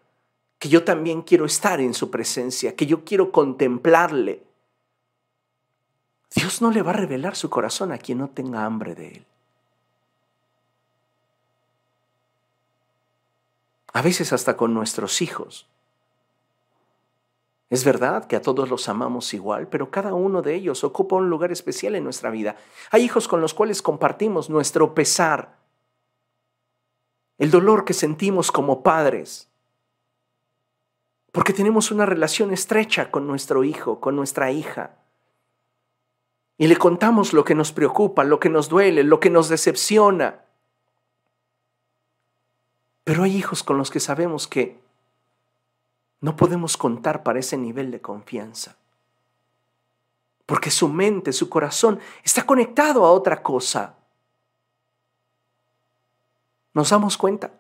[SPEAKER 1] que yo también quiero estar en su presencia, que yo quiero contemplarle? Dios no le va a revelar su corazón a quien no tenga hambre de Él. a veces hasta con nuestros hijos. Es verdad que a todos los amamos igual, pero cada uno de ellos ocupa un lugar especial en nuestra vida. Hay hijos con los cuales compartimos nuestro pesar, el dolor que sentimos como padres, porque tenemos una relación estrecha con nuestro hijo, con nuestra hija. Y le contamos lo que nos preocupa, lo que nos duele, lo que nos decepciona. Pero hay hijos con los que sabemos que no podemos contar para ese nivel de confianza. Porque su mente, su corazón está conectado a otra cosa. ¿Nos damos cuenta?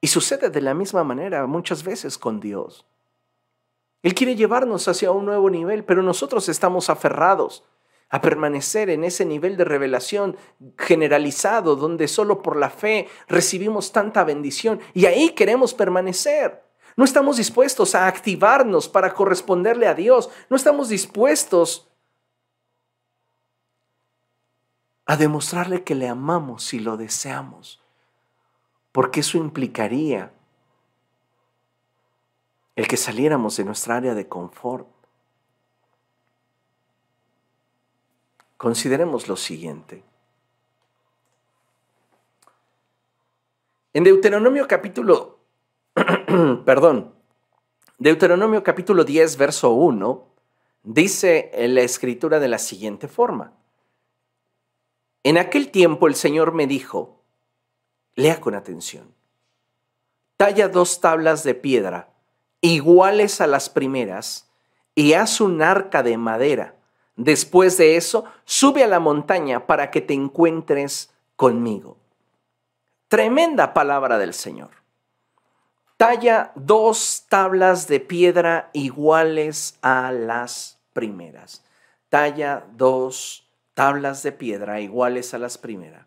[SPEAKER 1] Y sucede de la misma manera muchas veces con Dios. Él quiere llevarnos hacia un nuevo nivel, pero nosotros estamos aferrados a permanecer en ese nivel de revelación generalizado donde solo por la fe recibimos tanta bendición y ahí queremos permanecer. No estamos dispuestos a activarnos para corresponderle a Dios. No estamos dispuestos a demostrarle que le amamos si lo deseamos. Porque eso implicaría el que saliéramos de nuestra área de confort Consideremos lo siguiente. En Deuteronomio capítulo, perdón, Deuteronomio capítulo 10, verso 1, dice en la escritura de la siguiente forma. En aquel tiempo el Señor me dijo, lea con atención, talla dos tablas de piedra iguales a las primeras y haz un arca de madera. Después de eso, sube a la montaña para que te encuentres conmigo. Tremenda palabra del Señor. Talla dos tablas de piedra iguales a las primeras. Talla dos tablas de piedra iguales a las primeras.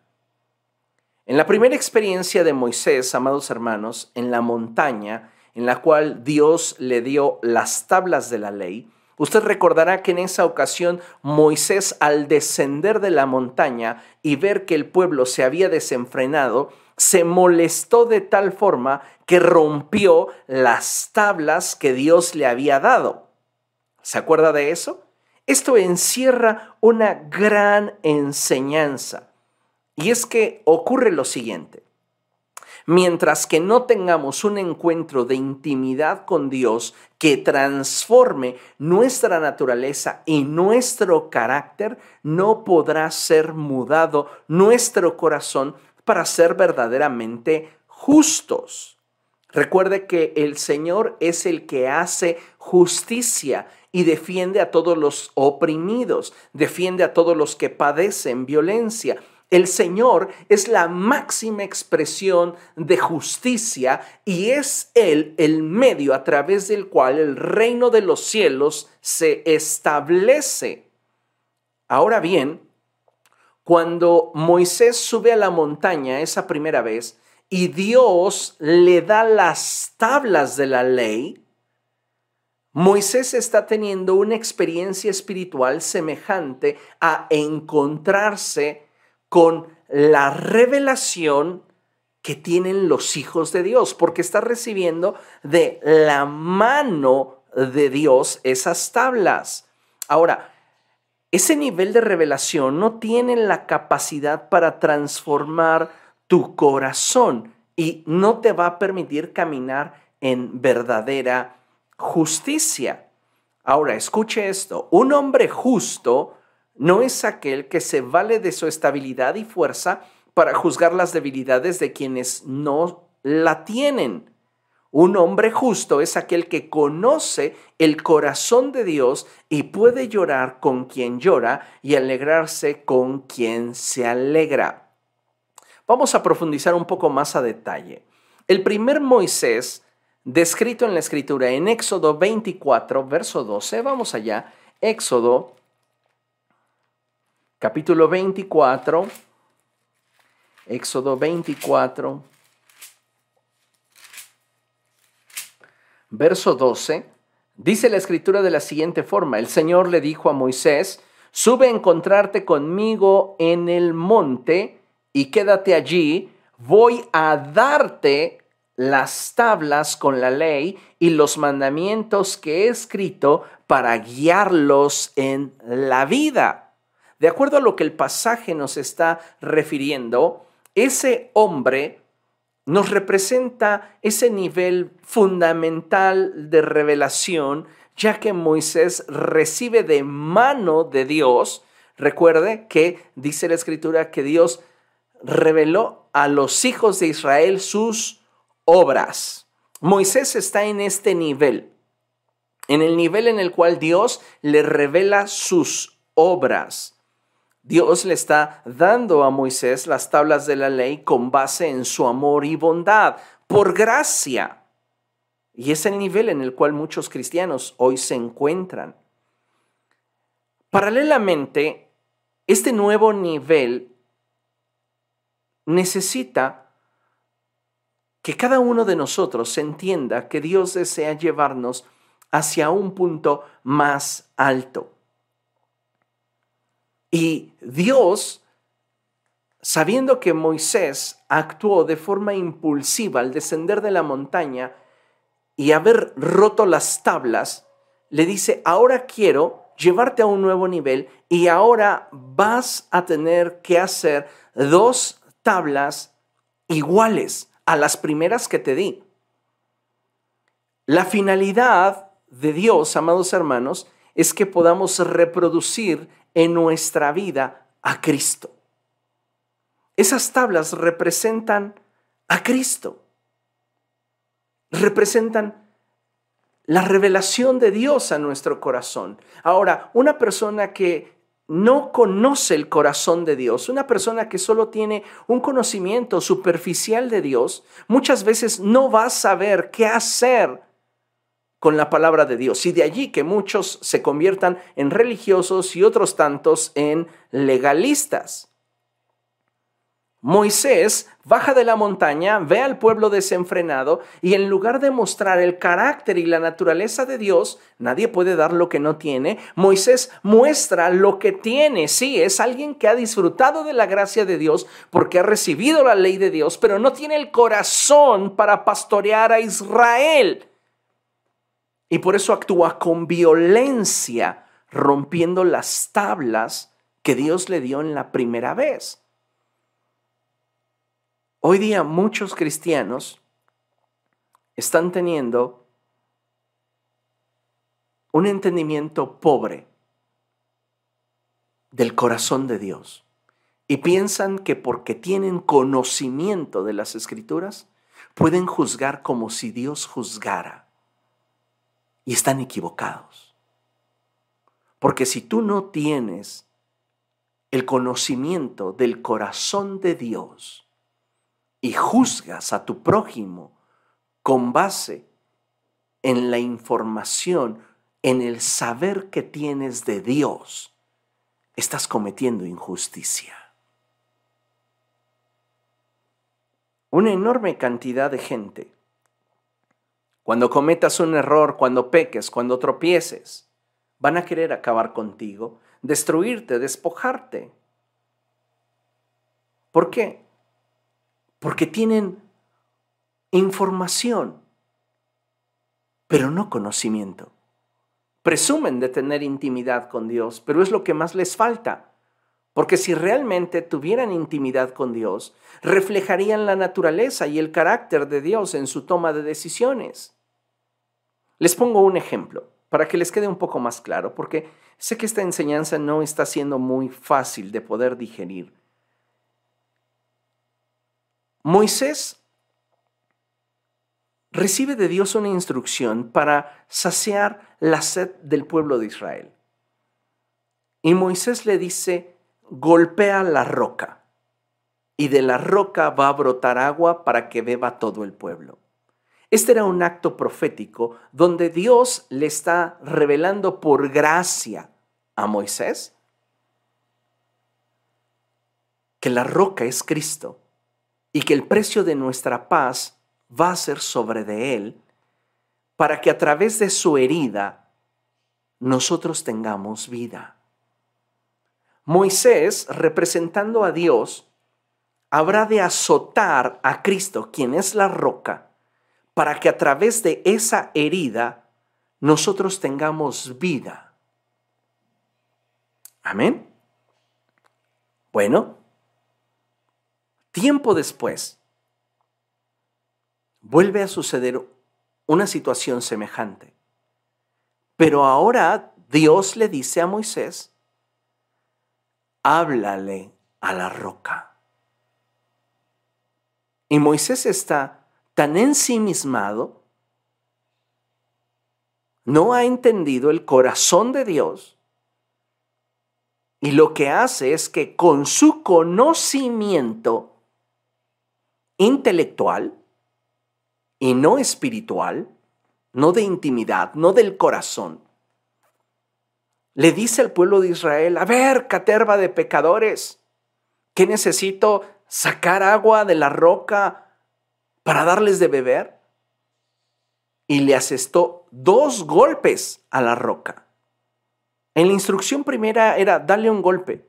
[SPEAKER 1] En la primera experiencia de Moisés, amados hermanos, en la montaña, en la cual Dios le dio las tablas de la ley, usted recordará que en esa ocasión Moisés al descender de la montaña y ver que el pueblo se había desenfrenado, se molestó de tal forma que rompió las tablas que Dios le había dado. ¿Se acuerda de eso? Esto encierra una gran enseñanza. Y es que ocurre lo siguiente. Mientras que no tengamos un encuentro de intimidad con Dios que transforme nuestra naturaleza y nuestro carácter, no podrá ser mudado nuestro corazón para ser verdaderamente justos. Recuerde que el Señor es el que hace justicia y defiende a todos los oprimidos, defiende a todos los que padecen violencia. El Señor es la máxima expresión de justicia y es Él el medio a través del cual el reino de los cielos se establece. Ahora bien, cuando Moisés sube a la montaña esa primera vez y Dios le da las tablas de la ley, Moisés está teniendo una experiencia espiritual semejante a encontrarse con la revelación que tienen los hijos de Dios, porque está recibiendo de la mano de Dios esas tablas. Ahora, ese nivel de revelación no tiene la capacidad para transformar tu corazón y no te va a permitir caminar en verdadera justicia. Ahora, escuche esto, un hombre justo no es aquel que se vale de su estabilidad y fuerza para juzgar las debilidades de quienes no la tienen. Un hombre justo es aquel que conoce el corazón de Dios y puede llorar con quien llora y alegrarse con quien se alegra. Vamos a profundizar un poco más a detalle. El primer Moisés, descrito en la escritura en Éxodo 24, verso 12, vamos allá, Éxodo capítulo 24, Éxodo 24, verso 12, dice la escritura de la siguiente forma, el Señor le dijo a Moisés, sube a encontrarte conmigo en el monte y quédate allí, voy a darte las tablas con la ley y los mandamientos que he escrito para guiarlos en la vida. De acuerdo a lo que el pasaje nos está refiriendo, ese hombre nos representa ese nivel fundamental de revelación, ya que Moisés recibe de mano de Dios, recuerde que dice la escritura que Dios reveló a los hijos de Israel sus obras. Moisés está en este nivel, en el nivel en el cual Dios le revela sus obras. Dios le está dando a Moisés las tablas de la ley con base en su amor y bondad, por gracia. Y es el nivel en el cual muchos cristianos hoy se encuentran. Paralelamente, este nuevo nivel necesita que cada uno de nosotros entienda que Dios desea llevarnos hacia un punto más alto. Y Dios, sabiendo que Moisés actuó de forma impulsiva al descender de la montaña y haber roto las tablas, le dice, ahora quiero llevarte a un nuevo nivel y ahora vas a tener que hacer dos tablas iguales a las primeras que te di. La finalidad de Dios, amados hermanos, es que podamos reproducir en nuestra vida a Cristo. Esas tablas representan a Cristo. Representan la revelación de Dios a nuestro corazón. Ahora, una persona que no conoce el corazón de Dios, una persona que solo tiene un conocimiento superficial de Dios, muchas veces no va a saber qué hacer con la palabra de Dios. Y de allí que muchos se conviertan en religiosos y otros tantos en legalistas. Moisés baja de la montaña, ve al pueblo desenfrenado y en lugar de mostrar el carácter y la naturaleza de Dios, nadie puede dar lo que no tiene, Moisés muestra lo que tiene. Sí, es alguien que ha disfrutado de la gracia de Dios porque ha recibido la ley de Dios, pero no tiene el corazón para pastorear a Israel. Y por eso actúa con violencia, rompiendo las tablas que Dios le dio en la primera vez. Hoy día muchos cristianos están teniendo un entendimiento pobre del corazón de Dios y piensan que porque tienen conocimiento de las escrituras pueden juzgar como si Dios juzgara. Y están equivocados. Porque si tú no tienes el conocimiento del corazón de Dios, y juzgas a tu prójimo con base en la información, en el saber que tienes de Dios, estás cometiendo injusticia. Una enorme cantidad de gente, cuando cometas un error, cuando peques, cuando tropieces, van a querer acabar contigo, destruirte, despojarte. ¿Por qué? porque tienen información, pero no conocimiento. Presumen de tener intimidad con Dios, pero es lo que más les falta. Porque si realmente tuvieran intimidad con Dios, reflejarían la naturaleza y el carácter de Dios en su toma de decisiones. Les pongo un ejemplo para que les quede un poco más claro, porque sé que esta enseñanza no está siendo muy fácil de poder digerir. Moisés recibe de Dios una instrucción para saciar la sed del pueblo de Israel. Y Moisés le dice, golpea la roca, y de la roca va a brotar agua para que beba todo el pueblo. Este era un acto profético donde Dios le está revelando por gracia a Moisés que la roca es Cristo y que el precio de nuestra paz va a ser sobre de Él, para que a través de su herida nosotros tengamos vida. Moisés, representando a Dios, habrá de azotar a Cristo, quien es la roca, para que a través de esa herida nosotros tengamos vida. Amén. Bueno, Tiempo después, vuelve a suceder una situación semejante. Pero ahora Dios le dice a Moisés, háblale a la roca. Y Moisés está tan ensimismado, no ha entendido el corazón de Dios, y lo que hace es que con su conocimiento intelectual y no espiritual, no de intimidad, no del corazón, le dice al pueblo de Israel, a ver, caterva de pecadores, ¿qué necesito sacar agua de la roca para darles de beber? Y le asestó dos golpes a la roca. En la instrucción primera era darle un golpe.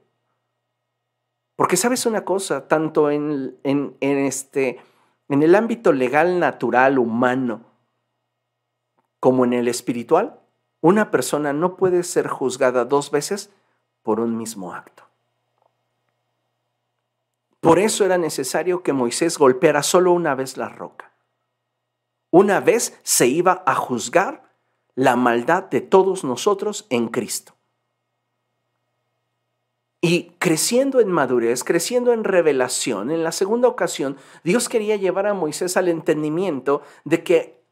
[SPEAKER 1] Porque sabes una cosa, tanto en, en, este, en el ámbito legal, natural, humano, como en el espiritual, una persona no puede ser juzgada dos veces por un mismo acto. Por eso era necesario que Moisés golpeara solo una vez la roca. Una vez se iba a juzgar la maldad de todos nosotros en Cristo. Y creciendo en madurez, creciendo en revelación, en la segunda ocasión, Dios quería llevar a Moisés al entendimiento de que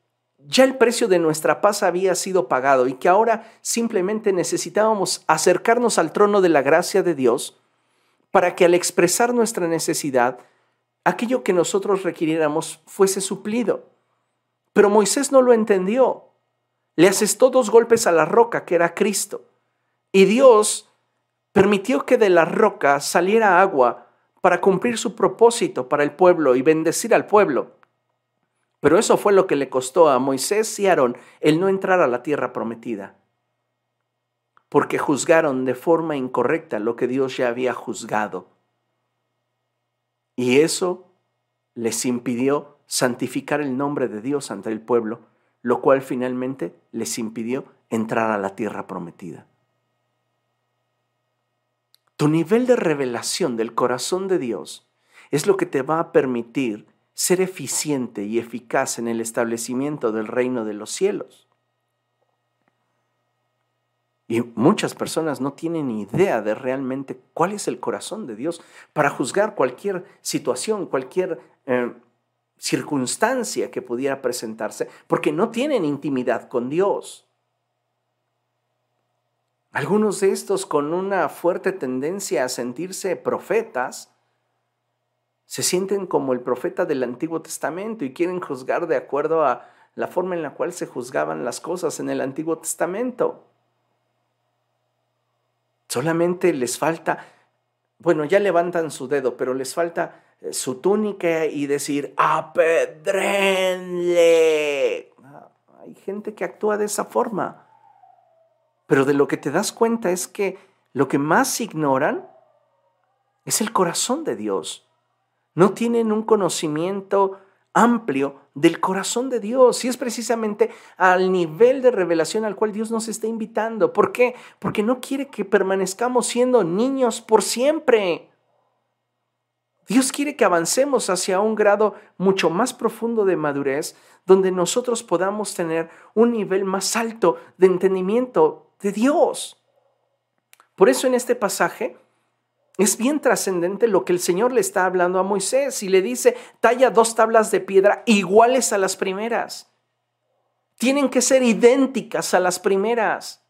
[SPEAKER 1] ya el precio de nuestra paz había sido pagado y que ahora simplemente necesitábamos acercarnos al trono de la gracia de Dios para que al expresar nuestra necesidad, aquello que nosotros requiriéramos fuese suplido. Pero Moisés no lo entendió. Le asestó dos golpes a la roca, que era Cristo. Y Dios permitió que de la roca saliera agua para cumplir su propósito para el pueblo y bendecir al pueblo. Pero eso fue lo que le costó a Moisés y Aarón el no entrar a la tierra prometida, porque juzgaron de forma incorrecta lo que Dios ya había juzgado. Y eso les impidió santificar el nombre de Dios ante el pueblo, lo cual finalmente les impidió entrar a la tierra prometida. Tu nivel de revelación del corazón de Dios es lo que te va a permitir ser eficiente y eficaz en el establecimiento del reino de los cielos. Y muchas personas no tienen idea de realmente cuál es el corazón de Dios para juzgar cualquier situación, cualquier eh, circunstancia que pudiera presentarse, porque no tienen intimidad con Dios. Algunos de estos con una fuerte tendencia a sentirse profetas, se sienten como el profeta del Antiguo Testamento y quieren juzgar de acuerdo a la forma en la cual se juzgaban las cosas en el Antiguo Testamento. Solamente les falta, bueno, ya levantan su dedo, pero les falta eh, su túnica y decir, apedrenle. Ah, hay gente que actúa de esa forma. Pero de lo que te das cuenta es que lo que más ignoran es el corazón de Dios. No tienen un conocimiento amplio del corazón de Dios. Y es precisamente al nivel de revelación al cual Dios nos está invitando. ¿Por qué? Porque no quiere que permanezcamos siendo niños por siempre. Dios quiere que avancemos hacia un grado mucho más profundo de madurez, donde nosotros podamos tener un nivel más alto de entendimiento de Dios. Por eso en este pasaje es bien trascendente lo que el Señor le está hablando a Moisés y le dice, talla dos tablas de piedra iguales a las primeras. Tienen que ser idénticas a las primeras.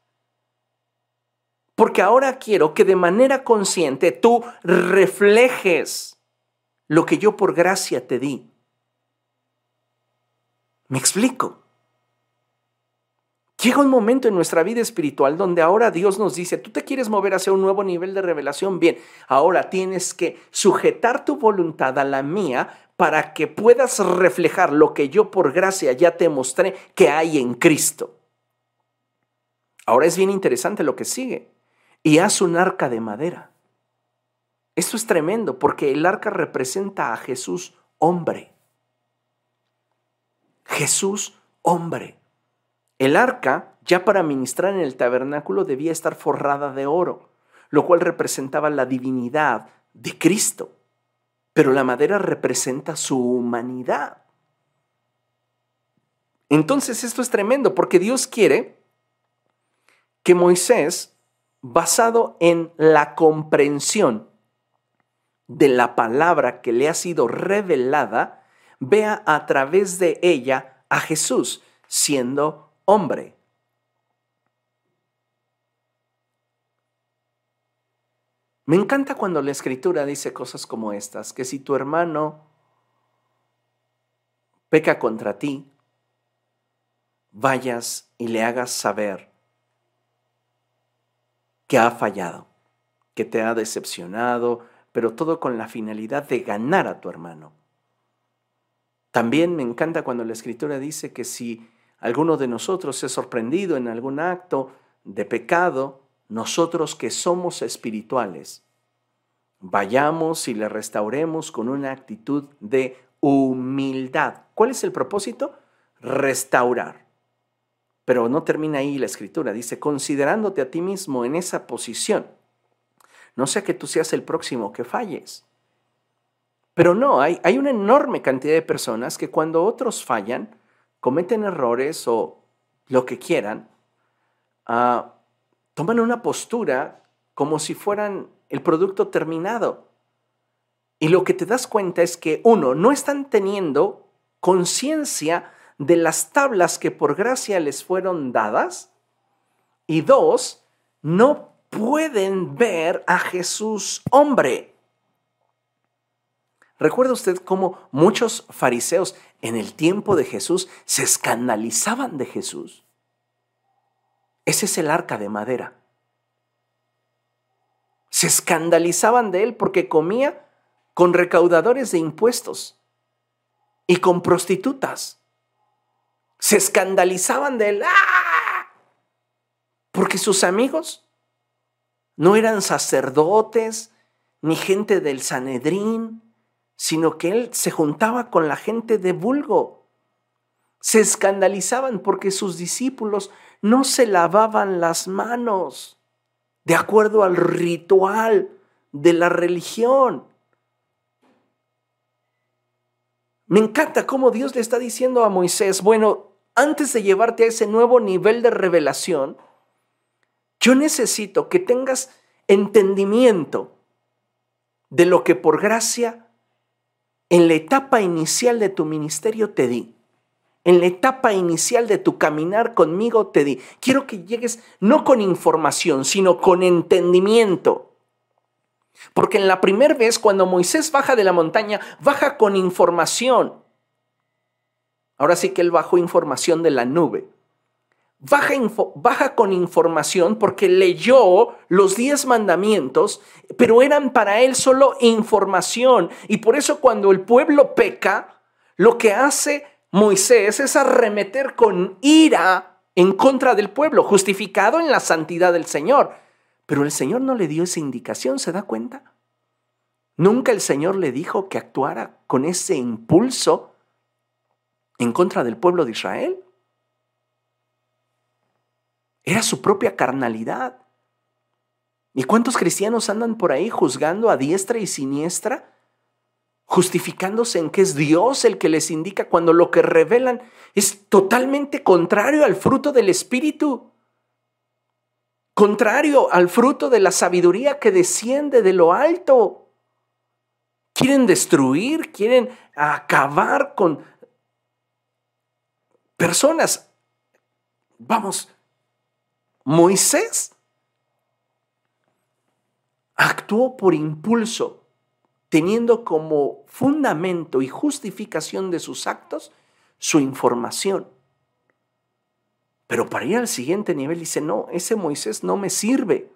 [SPEAKER 1] Porque ahora quiero que de manera consciente tú reflejes lo que yo por gracia te di. ¿Me explico? Llega un momento en nuestra vida espiritual donde ahora Dios nos dice, tú te quieres mover hacia un nuevo nivel de revelación, bien, ahora tienes que sujetar tu voluntad a la mía para que puedas reflejar lo que yo por gracia ya te mostré que hay en Cristo. Ahora es bien interesante lo que sigue. Y haz un arca de madera. Esto es tremendo porque el arca representa a Jesús hombre. Jesús hombre. El arca, ya para ministrar en el tabernáculo, debía estar forrada de oro, lo cual representaba la divinidad de Cristo. Pero la madera representa su humanidad. Entonces esto es tremendo porque Dios quiere que Moisés, basado en la comprensión de la palabra que le ha sido revelada, vea a través de ella a Jesús siendo hombre. Me encanta cuando la escritura dice cosas como estas, que si tu hermano peca contra ti, vayas y le hagas saber que ha fallado, que te ha decepcionado, pero todo con la finalidad de ganar a tu hermano. También me encanta cuando la escritura dice que si alguno de nosotros se ha sorprendido en algún acto de pecado, nosotros que somos espirituales, vayamos y le restauremos con una actitud de humildad. ¿Cuál es el propósito? Restaurar. Pero no termina ahí la escritura, dice, considerándote a ti mismo en esa posición, no sea que tú seas el próximo que falles. Pero no, hay, hay una enorme cantidad de personas que cuando otros fallan, cometen errores o lo que quieran, ah, toman una postura como si fueran el producto terminado. Y lo que te das cuenta es que, uno, no están teniendo conciencia de las tablas que por gracia les fueron dadas. Y dos, no pueden ver a Jesús hombre. ¿Recuerda usted cómo muchos fariseos en el tiempo de Jesús se escandalizaban de Jesús? Ese es el arca de madera. Se escandalizaban de él porque comía con recaudadores de impuestos y con prostitutas. Se escandalizaban de él ¡ah! porque sus amigos no eran sacerdotes ni gente del Sanedrín, sino que él se juntaba con la gente de vulgo. Se escandalizaban porque sus discípulos no se lavaban las manos de acuerdo al ritual de la religión. Me encanta cómo Dios le está diciendo a Moisés, bueno, antes de llevarte a ese nuevo nivel de revelación, yo necesito que tengas entendimiento de lo que por gracia en la etapa inicial de tu ministerio te di en la etapa inicial de tu caminar conmigo te di. Quiero que llegues no con información, sino con entendimiento. Porque en la primera vez, cuando Moisés baja de la montaña, baja con información. Ahora sí que él bajó información de la nube. Baja, con información porque leyó los diez mandamientos, pero eran para él solo información. Y por eso cuando el pueblo peca, lo que hace Moisés es arremeter con ira en contra del pueblo, justificado en la santidad del Señor. Pero el Señor no le dio esa indicación, ¿se da cuenta? Nunca el Señor le dijo que actuara con ese impulso en contra del pueblo de Israel. Era su propia carnalidad. ¿Y cuántos cristianos andan por ahí juzgando a diestra y siniestra justificándose en que es Dios el que les indica cuando lo que revelan es totalmente contrario al fruto del Espíritu, contrario al fruto de la sabiduría que desciende de lo alto. Quieren destruir, quieren acabar con personas. Vamos, Moisés actuó por impulso teniendo como fundamento y justificación de sus actos su información. Pero para ir al siguiente nivel dice, no, ese Moisés no me sirve.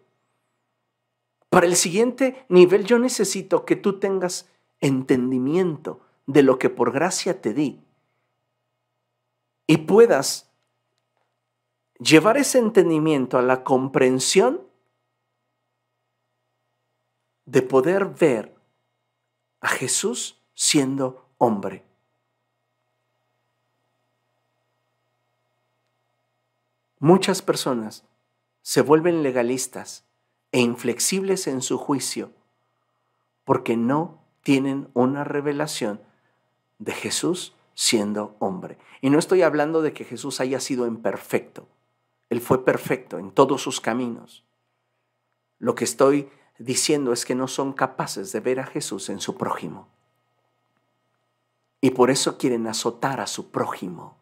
[SPEAKER 1] Para el siguiente nivel yo necesito que tú tengas entendimiento de lo que por gracia te di y puedas llevar ese entendimiento a la comprensión de poder ver a Jesús siendo hombre. Muchas personas se vuelven legalistas e inflexibles en su juicio porque no tienen una revelación de Jesús siendo hombre. Y no estoy hablando de que Jesús haya sido imperfecto. Él fue perfecto en todos sus caminos. Lo que estoy diciendo es que no son capaces de ver a Jesús en su prójimo. Y por eso quieren azotar a su prójimo.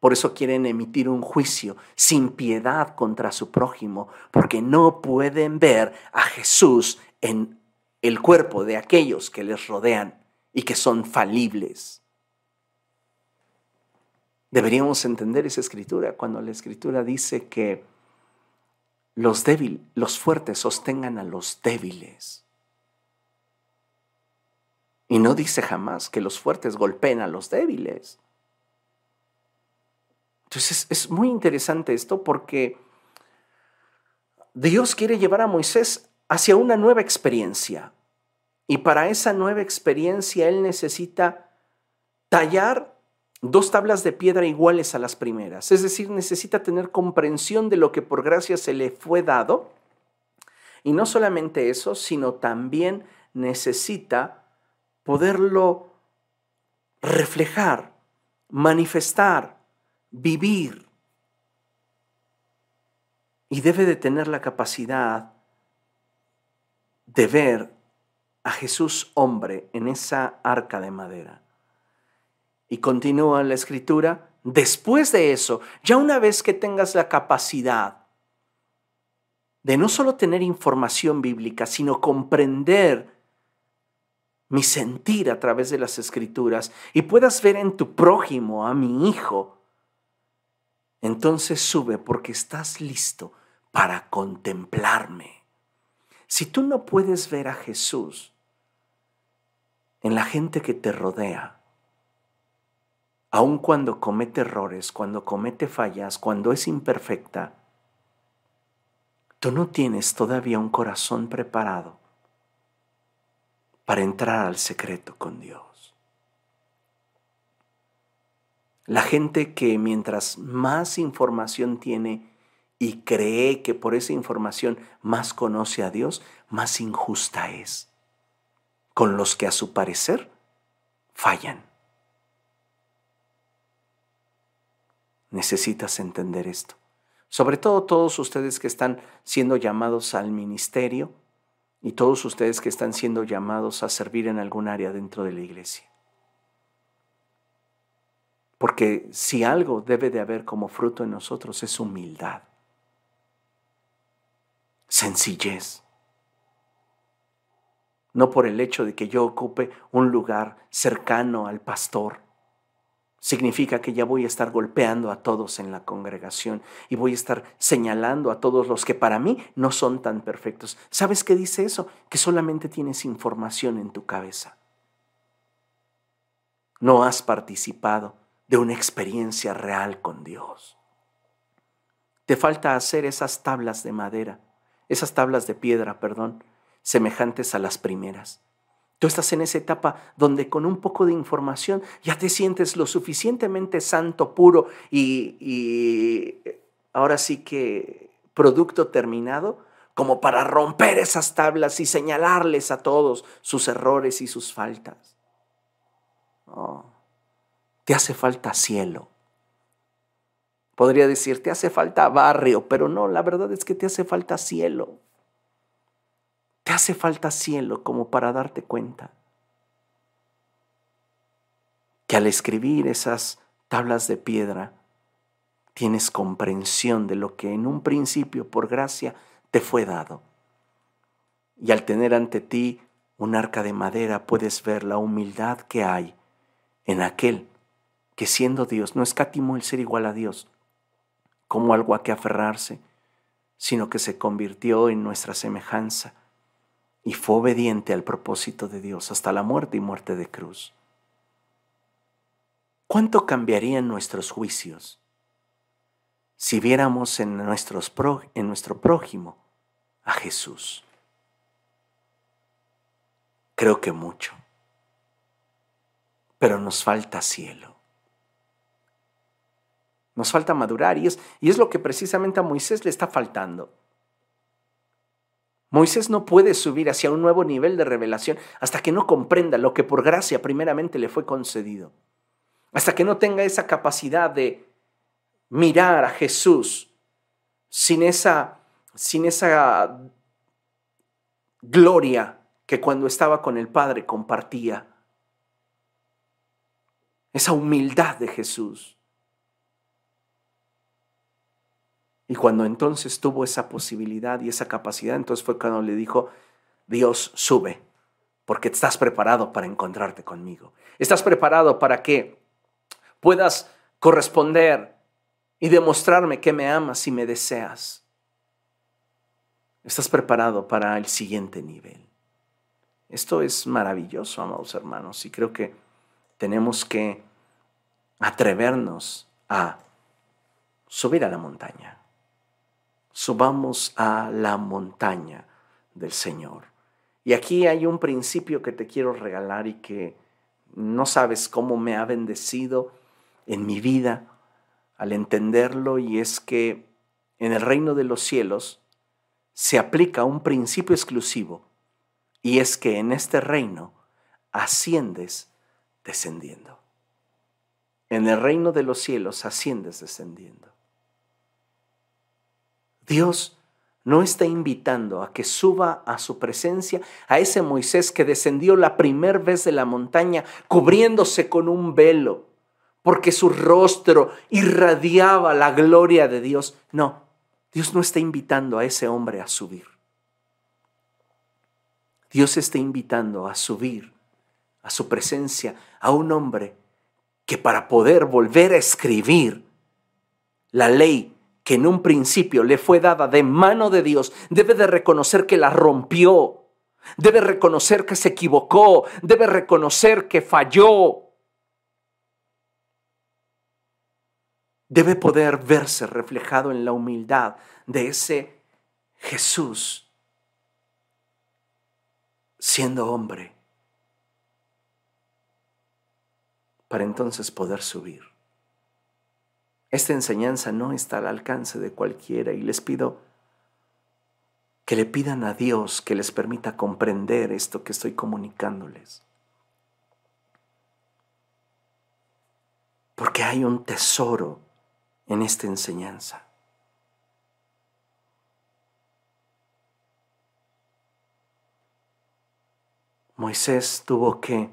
[SPEAKER 1] Por eso quieren emitir un juicio sin piedad contra su prójimo, porque no pueden ver a Jesús en el cuerpo de aquellos que les rodean y que son falibles. Deberíamos entender esa escritura cuando la escritura dice que los débiles, los fuertes sostengan a los débiles. Y no dice jamás que los fuertes golpeen a los débiles. Entonces es muy interesante esto porque Dios quiere llevar a Moisés hacia una nueva experiencia. Y para esa nueva experiencia Él necesita tallar dos tablas de piedra iguales a las primeras. Es decir, necesita tener comprensión de lo que por gracia se le fue dado. Y no solamente eso, sino también necesita poderlo reflejar, manifestar, vivir. Y debe de tener la capacidad de ver a Jesús hombre en esa arca de madera. Y continúa la escritura, después de eso, ya una vez que tengas la capacidad de no solo tener información bíblica, sino comprender mi sentir a través de las escrituras y puedas ver en tu prójimo a mi hijo, entonces sube porque estás listo para contemplarme. Si tú no puedes ver a Jesús en la gente que te rodea, aun cuando comete errores, cuando comete fallas, cuando es imperfecta, tú no tienes todavía un corazón preparado para entrar al secreto con Dios. La gente que mientras más información tiene y cree que por esa información más conoce a Dios, más injusta es, con los que a su parecer fallan. Necesitas entender esto. Sobre todo todos ustedes que están siendo llamados al ministerio, y todos ustedes que están siendo llamados a servir en algún área dentro de la iglesia. Porque si algo debe de haber como fruto en nosotros es humildad, sencillez. No por el hecho de que yo ocupe un lugar cercano al pastor, significa que ya voy a estar golpeando a todos en la congregación y voy a estar señalando a todos los que para mí no son tan perfectos. ¿Sabes qué dice eso? Que solamente tienes información en tu cabeza. No has participado de una experiencia real con Dios. Te falta hacer esas tablas de madera, esas tablas de piedra, perdón, semejantes a las primeras Tú estás en esa etapa donde con un poco de información ya te sientes lo suficientemente santo, puro y, ahora sí que producto terminado como para romper esas tablas y señalarles a todos sus errores y sus faltas. te hace falta cielo. Podría decir, te hace falta barrio, pero no, la verdad es que te hace falta cielo. Te hace falta cielo como para darte cuenta que al escribir esas tablas de piedra tienes comprensión de lo que en un principio por gracia te fue dado. Y al tener ante ti un arca de madera puedes ver la humildad que hay en aquel que siendo Dios no escatimó el ser igual a Dios como algo a que aferrarse, sino que se convirtió en nuestra semejanza y fue obediente al propósito de Dios hasta la muerte y muerte de cruz. ¿Cuánto cambiarían nuestros juicios si viéramos en, nuestros en nuestro prójimo a Jesús? Creo que mucho, pero nos falta cielo. Nos falta madurar y es, y es lo que precisamente a Moisés le está faltando. Moisés no puede subir hacia un nuevo nivel de revelación hasta que no comprenda lo que por gracia primeramente le fue concedido. Hasta que no tenga esa capacidad de mirar a Jesús sin esa, sin esa gloria que cuando estaba con el Padre compartía. Esa humildad de Jesús. Y cuando entonces tuvo esa posibilidad y esa capacidad, entonces fue cuando le dijo, Dios sube, porque estás preparado para encontrarte conmigo. Estás preparado para que puedas corresponder y demostrarme que me amas y me deseas. Estás preparado para el siguiente nivel. Esto es maravilloso, amados hermanos, y creo que tenemos que atrevernos a subir a la montaña subamos a la montaña del Señor. Y aquí hay un principio que te quiero regalar y que no sabes cómo me ha bendecido en mi vida al entenderlo y es que en el reino de los cielos se aplica un principio exclusivo y es que en este reino asciendes descendiendo. En el reino de los cielos asciendes descendiendo. Dios no está invitando a que suba a su presencia a ese Moisés que descendió la primera vez de la montaña cubriéndose con un velo porque su rostro irradiaba la gloria de Dios. No, Dios no está invitando a ese hombre a subir. Dios está invitando a subir a su presencia a un hombre que para poder volver a escribir la ley que en un principio le fue dada de mano de Dios, debe de reconocer que la rompió, debe reconocer que se equivocó, debe reconocer que falló. Debe poder verse reflejado en la humildad de ese Jesús siendo hombre para entonces poder subir. Esta enseñanza no está al alcance de cualquiera y les pido que le pidan a Dios que les permita comprender esto que estoy comunicándoles. Porque hay un tesoro en esta enseñanza. Moisés tuvo que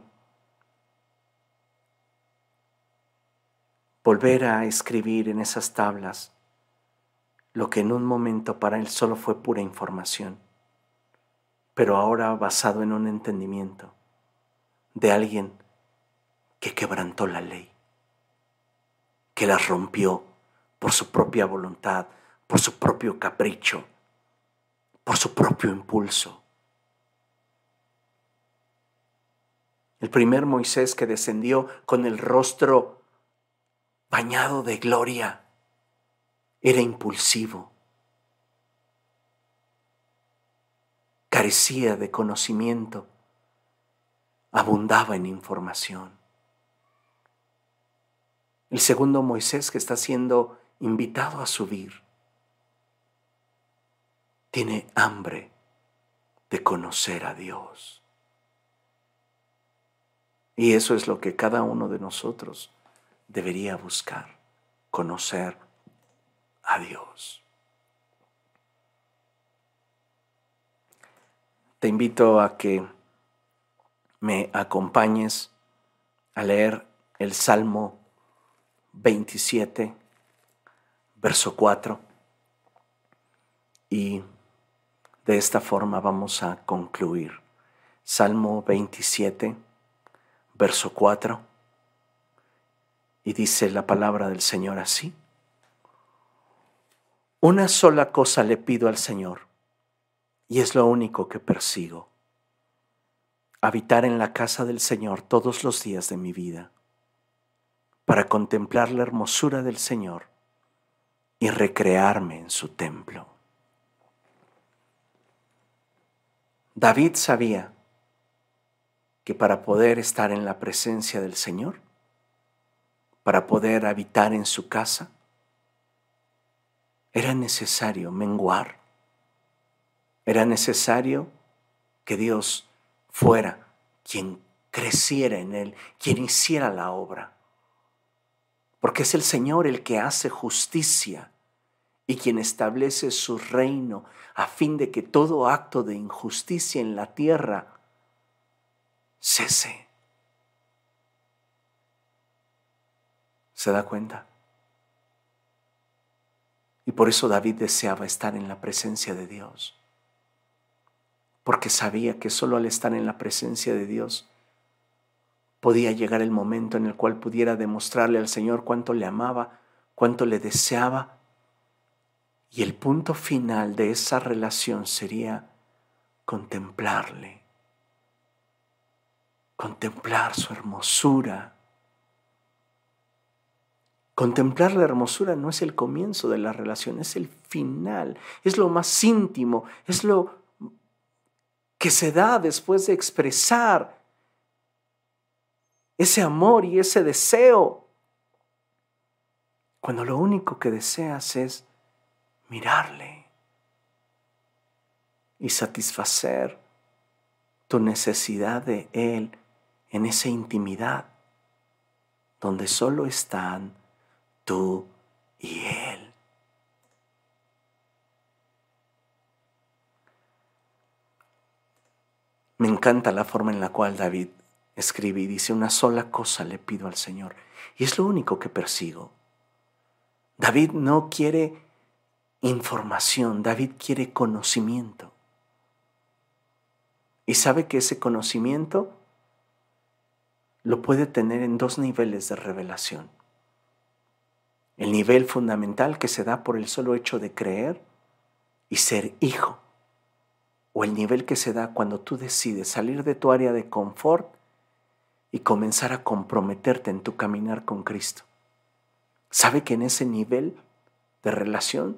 [SPEAKER 1] volver a escribir en esas tablas lo que en un momento para él solo fue pura información, pero ahora basado en un entendimiento de alguien que quebrantó la ley, que la rompió por su propia voluntad, por su propio capricho, por su propio impulso. El primer Moisés que descendió con el rostro bañado de gloria, era impulsivo, carecía de conocimiento, abundaba en información. El segundo Moisés que está siendo invitado a subir, tiene hambre de conocer a Dios. Y eso es lo que cada uno de nosotros debería buscar conocer a Dios. Te invito a que me acompañes a leer el Salmo 27, verso 4, y de esta forma vamos a concluir. Salmo 27, verso 4 y dice la palabra del Señor así. Una sola cosa le pido al Señor, y es lo único que persigo. Habitar en la casa del Señor todos los días de mi vida, para contemplar la hermosura del Señor y recrearme en su templo. David sabía que para poder estar en la presencia del Señor, para poder habitar en su casa, era necesario menguar, era necesario que Dios fuera quien creciera en él, quien hiciera la obra. Porque es el Señor el que hace justicia y quien establece su reino a fin de que todo acto de injusticia en la tierra cese. ¿Se da cuenta? Y por eso David deseaba estar en la presencia de Dios. Porque sabía que solo al estar en la presencia de Dios podía llegar el momento en el cual pudiera demostrarle al Señor cuánto le amaba, cuánto le deseaba. Y el punto final de esa relación sería contemplarle, contemplar su hermosura, Contemplar la hermosura no es el comienzo de la relación, es el final, es lo más íntimo, es lo que se da después de expresar ese amor y ese deseo. Cuando lo único que deseas es mirarle y satisfacer tu necesidad de Él en esa intimidad donde solo están tú y Él. Me encanta la forma en la cual David escribe y dice, una sola cosa le pido al Señor. Y es lo único que persigo. David no quiere información, David quiere conocimiento. Y sabe que ese conocimiento lo puede tener en dos niveles de revelación. El nivel fundamental que se da por el solo hecho de creer y ser hijo. O el nivel que se da cuando tú decides salir de tu área de confort y comenzar a comprometerte en tu caminar con Cristo. Sabe que en ese nivel de relación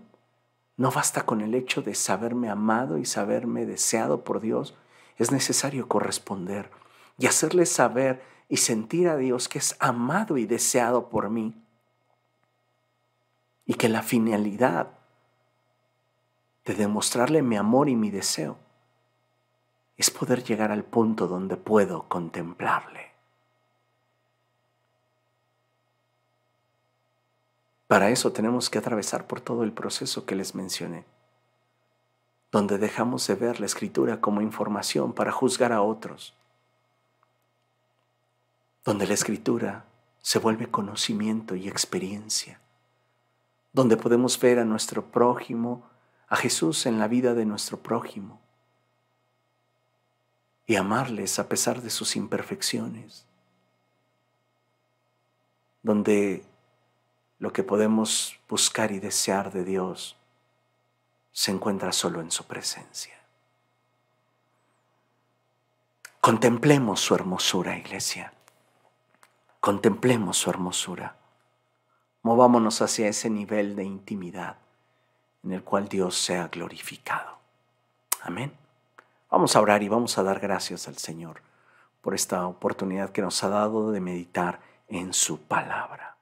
[SPEAKER 1] no basta con el hecho de saberme amado y saberme deseado por Dios, es necesario corresponder y hacerle saber y sentir a Dios que es amado y deseado por mí y que la finalidad de demostrarle mi amor y mi deseo es poder llegar al punto donde puedo contemplarle. Para eso tenemos que atravesar por todo el proceso que les mencioné, donde dejamos de ver la escritura como información para juzgar a otros, donde la escritura se vuelve conocimiento y experiencia, donde podemos ver a nuestro prójimo, a Jesús en la vida de nuestro prójimo y amarles a pesar de sus imperfecciones, donde lo que podemos buscar y desear de Dios se encuentra solo en su presencia. Contemplemos su hermosura, iglesia. Contemplemos su hermosura. Movámonos hacia ese nivel de intimidad en el cual Dios sea glorificado. Amén. Vamos a orar y vamos a dar gracias al Señor por esta oportunidad que nos ha dado de meditar en su palabra.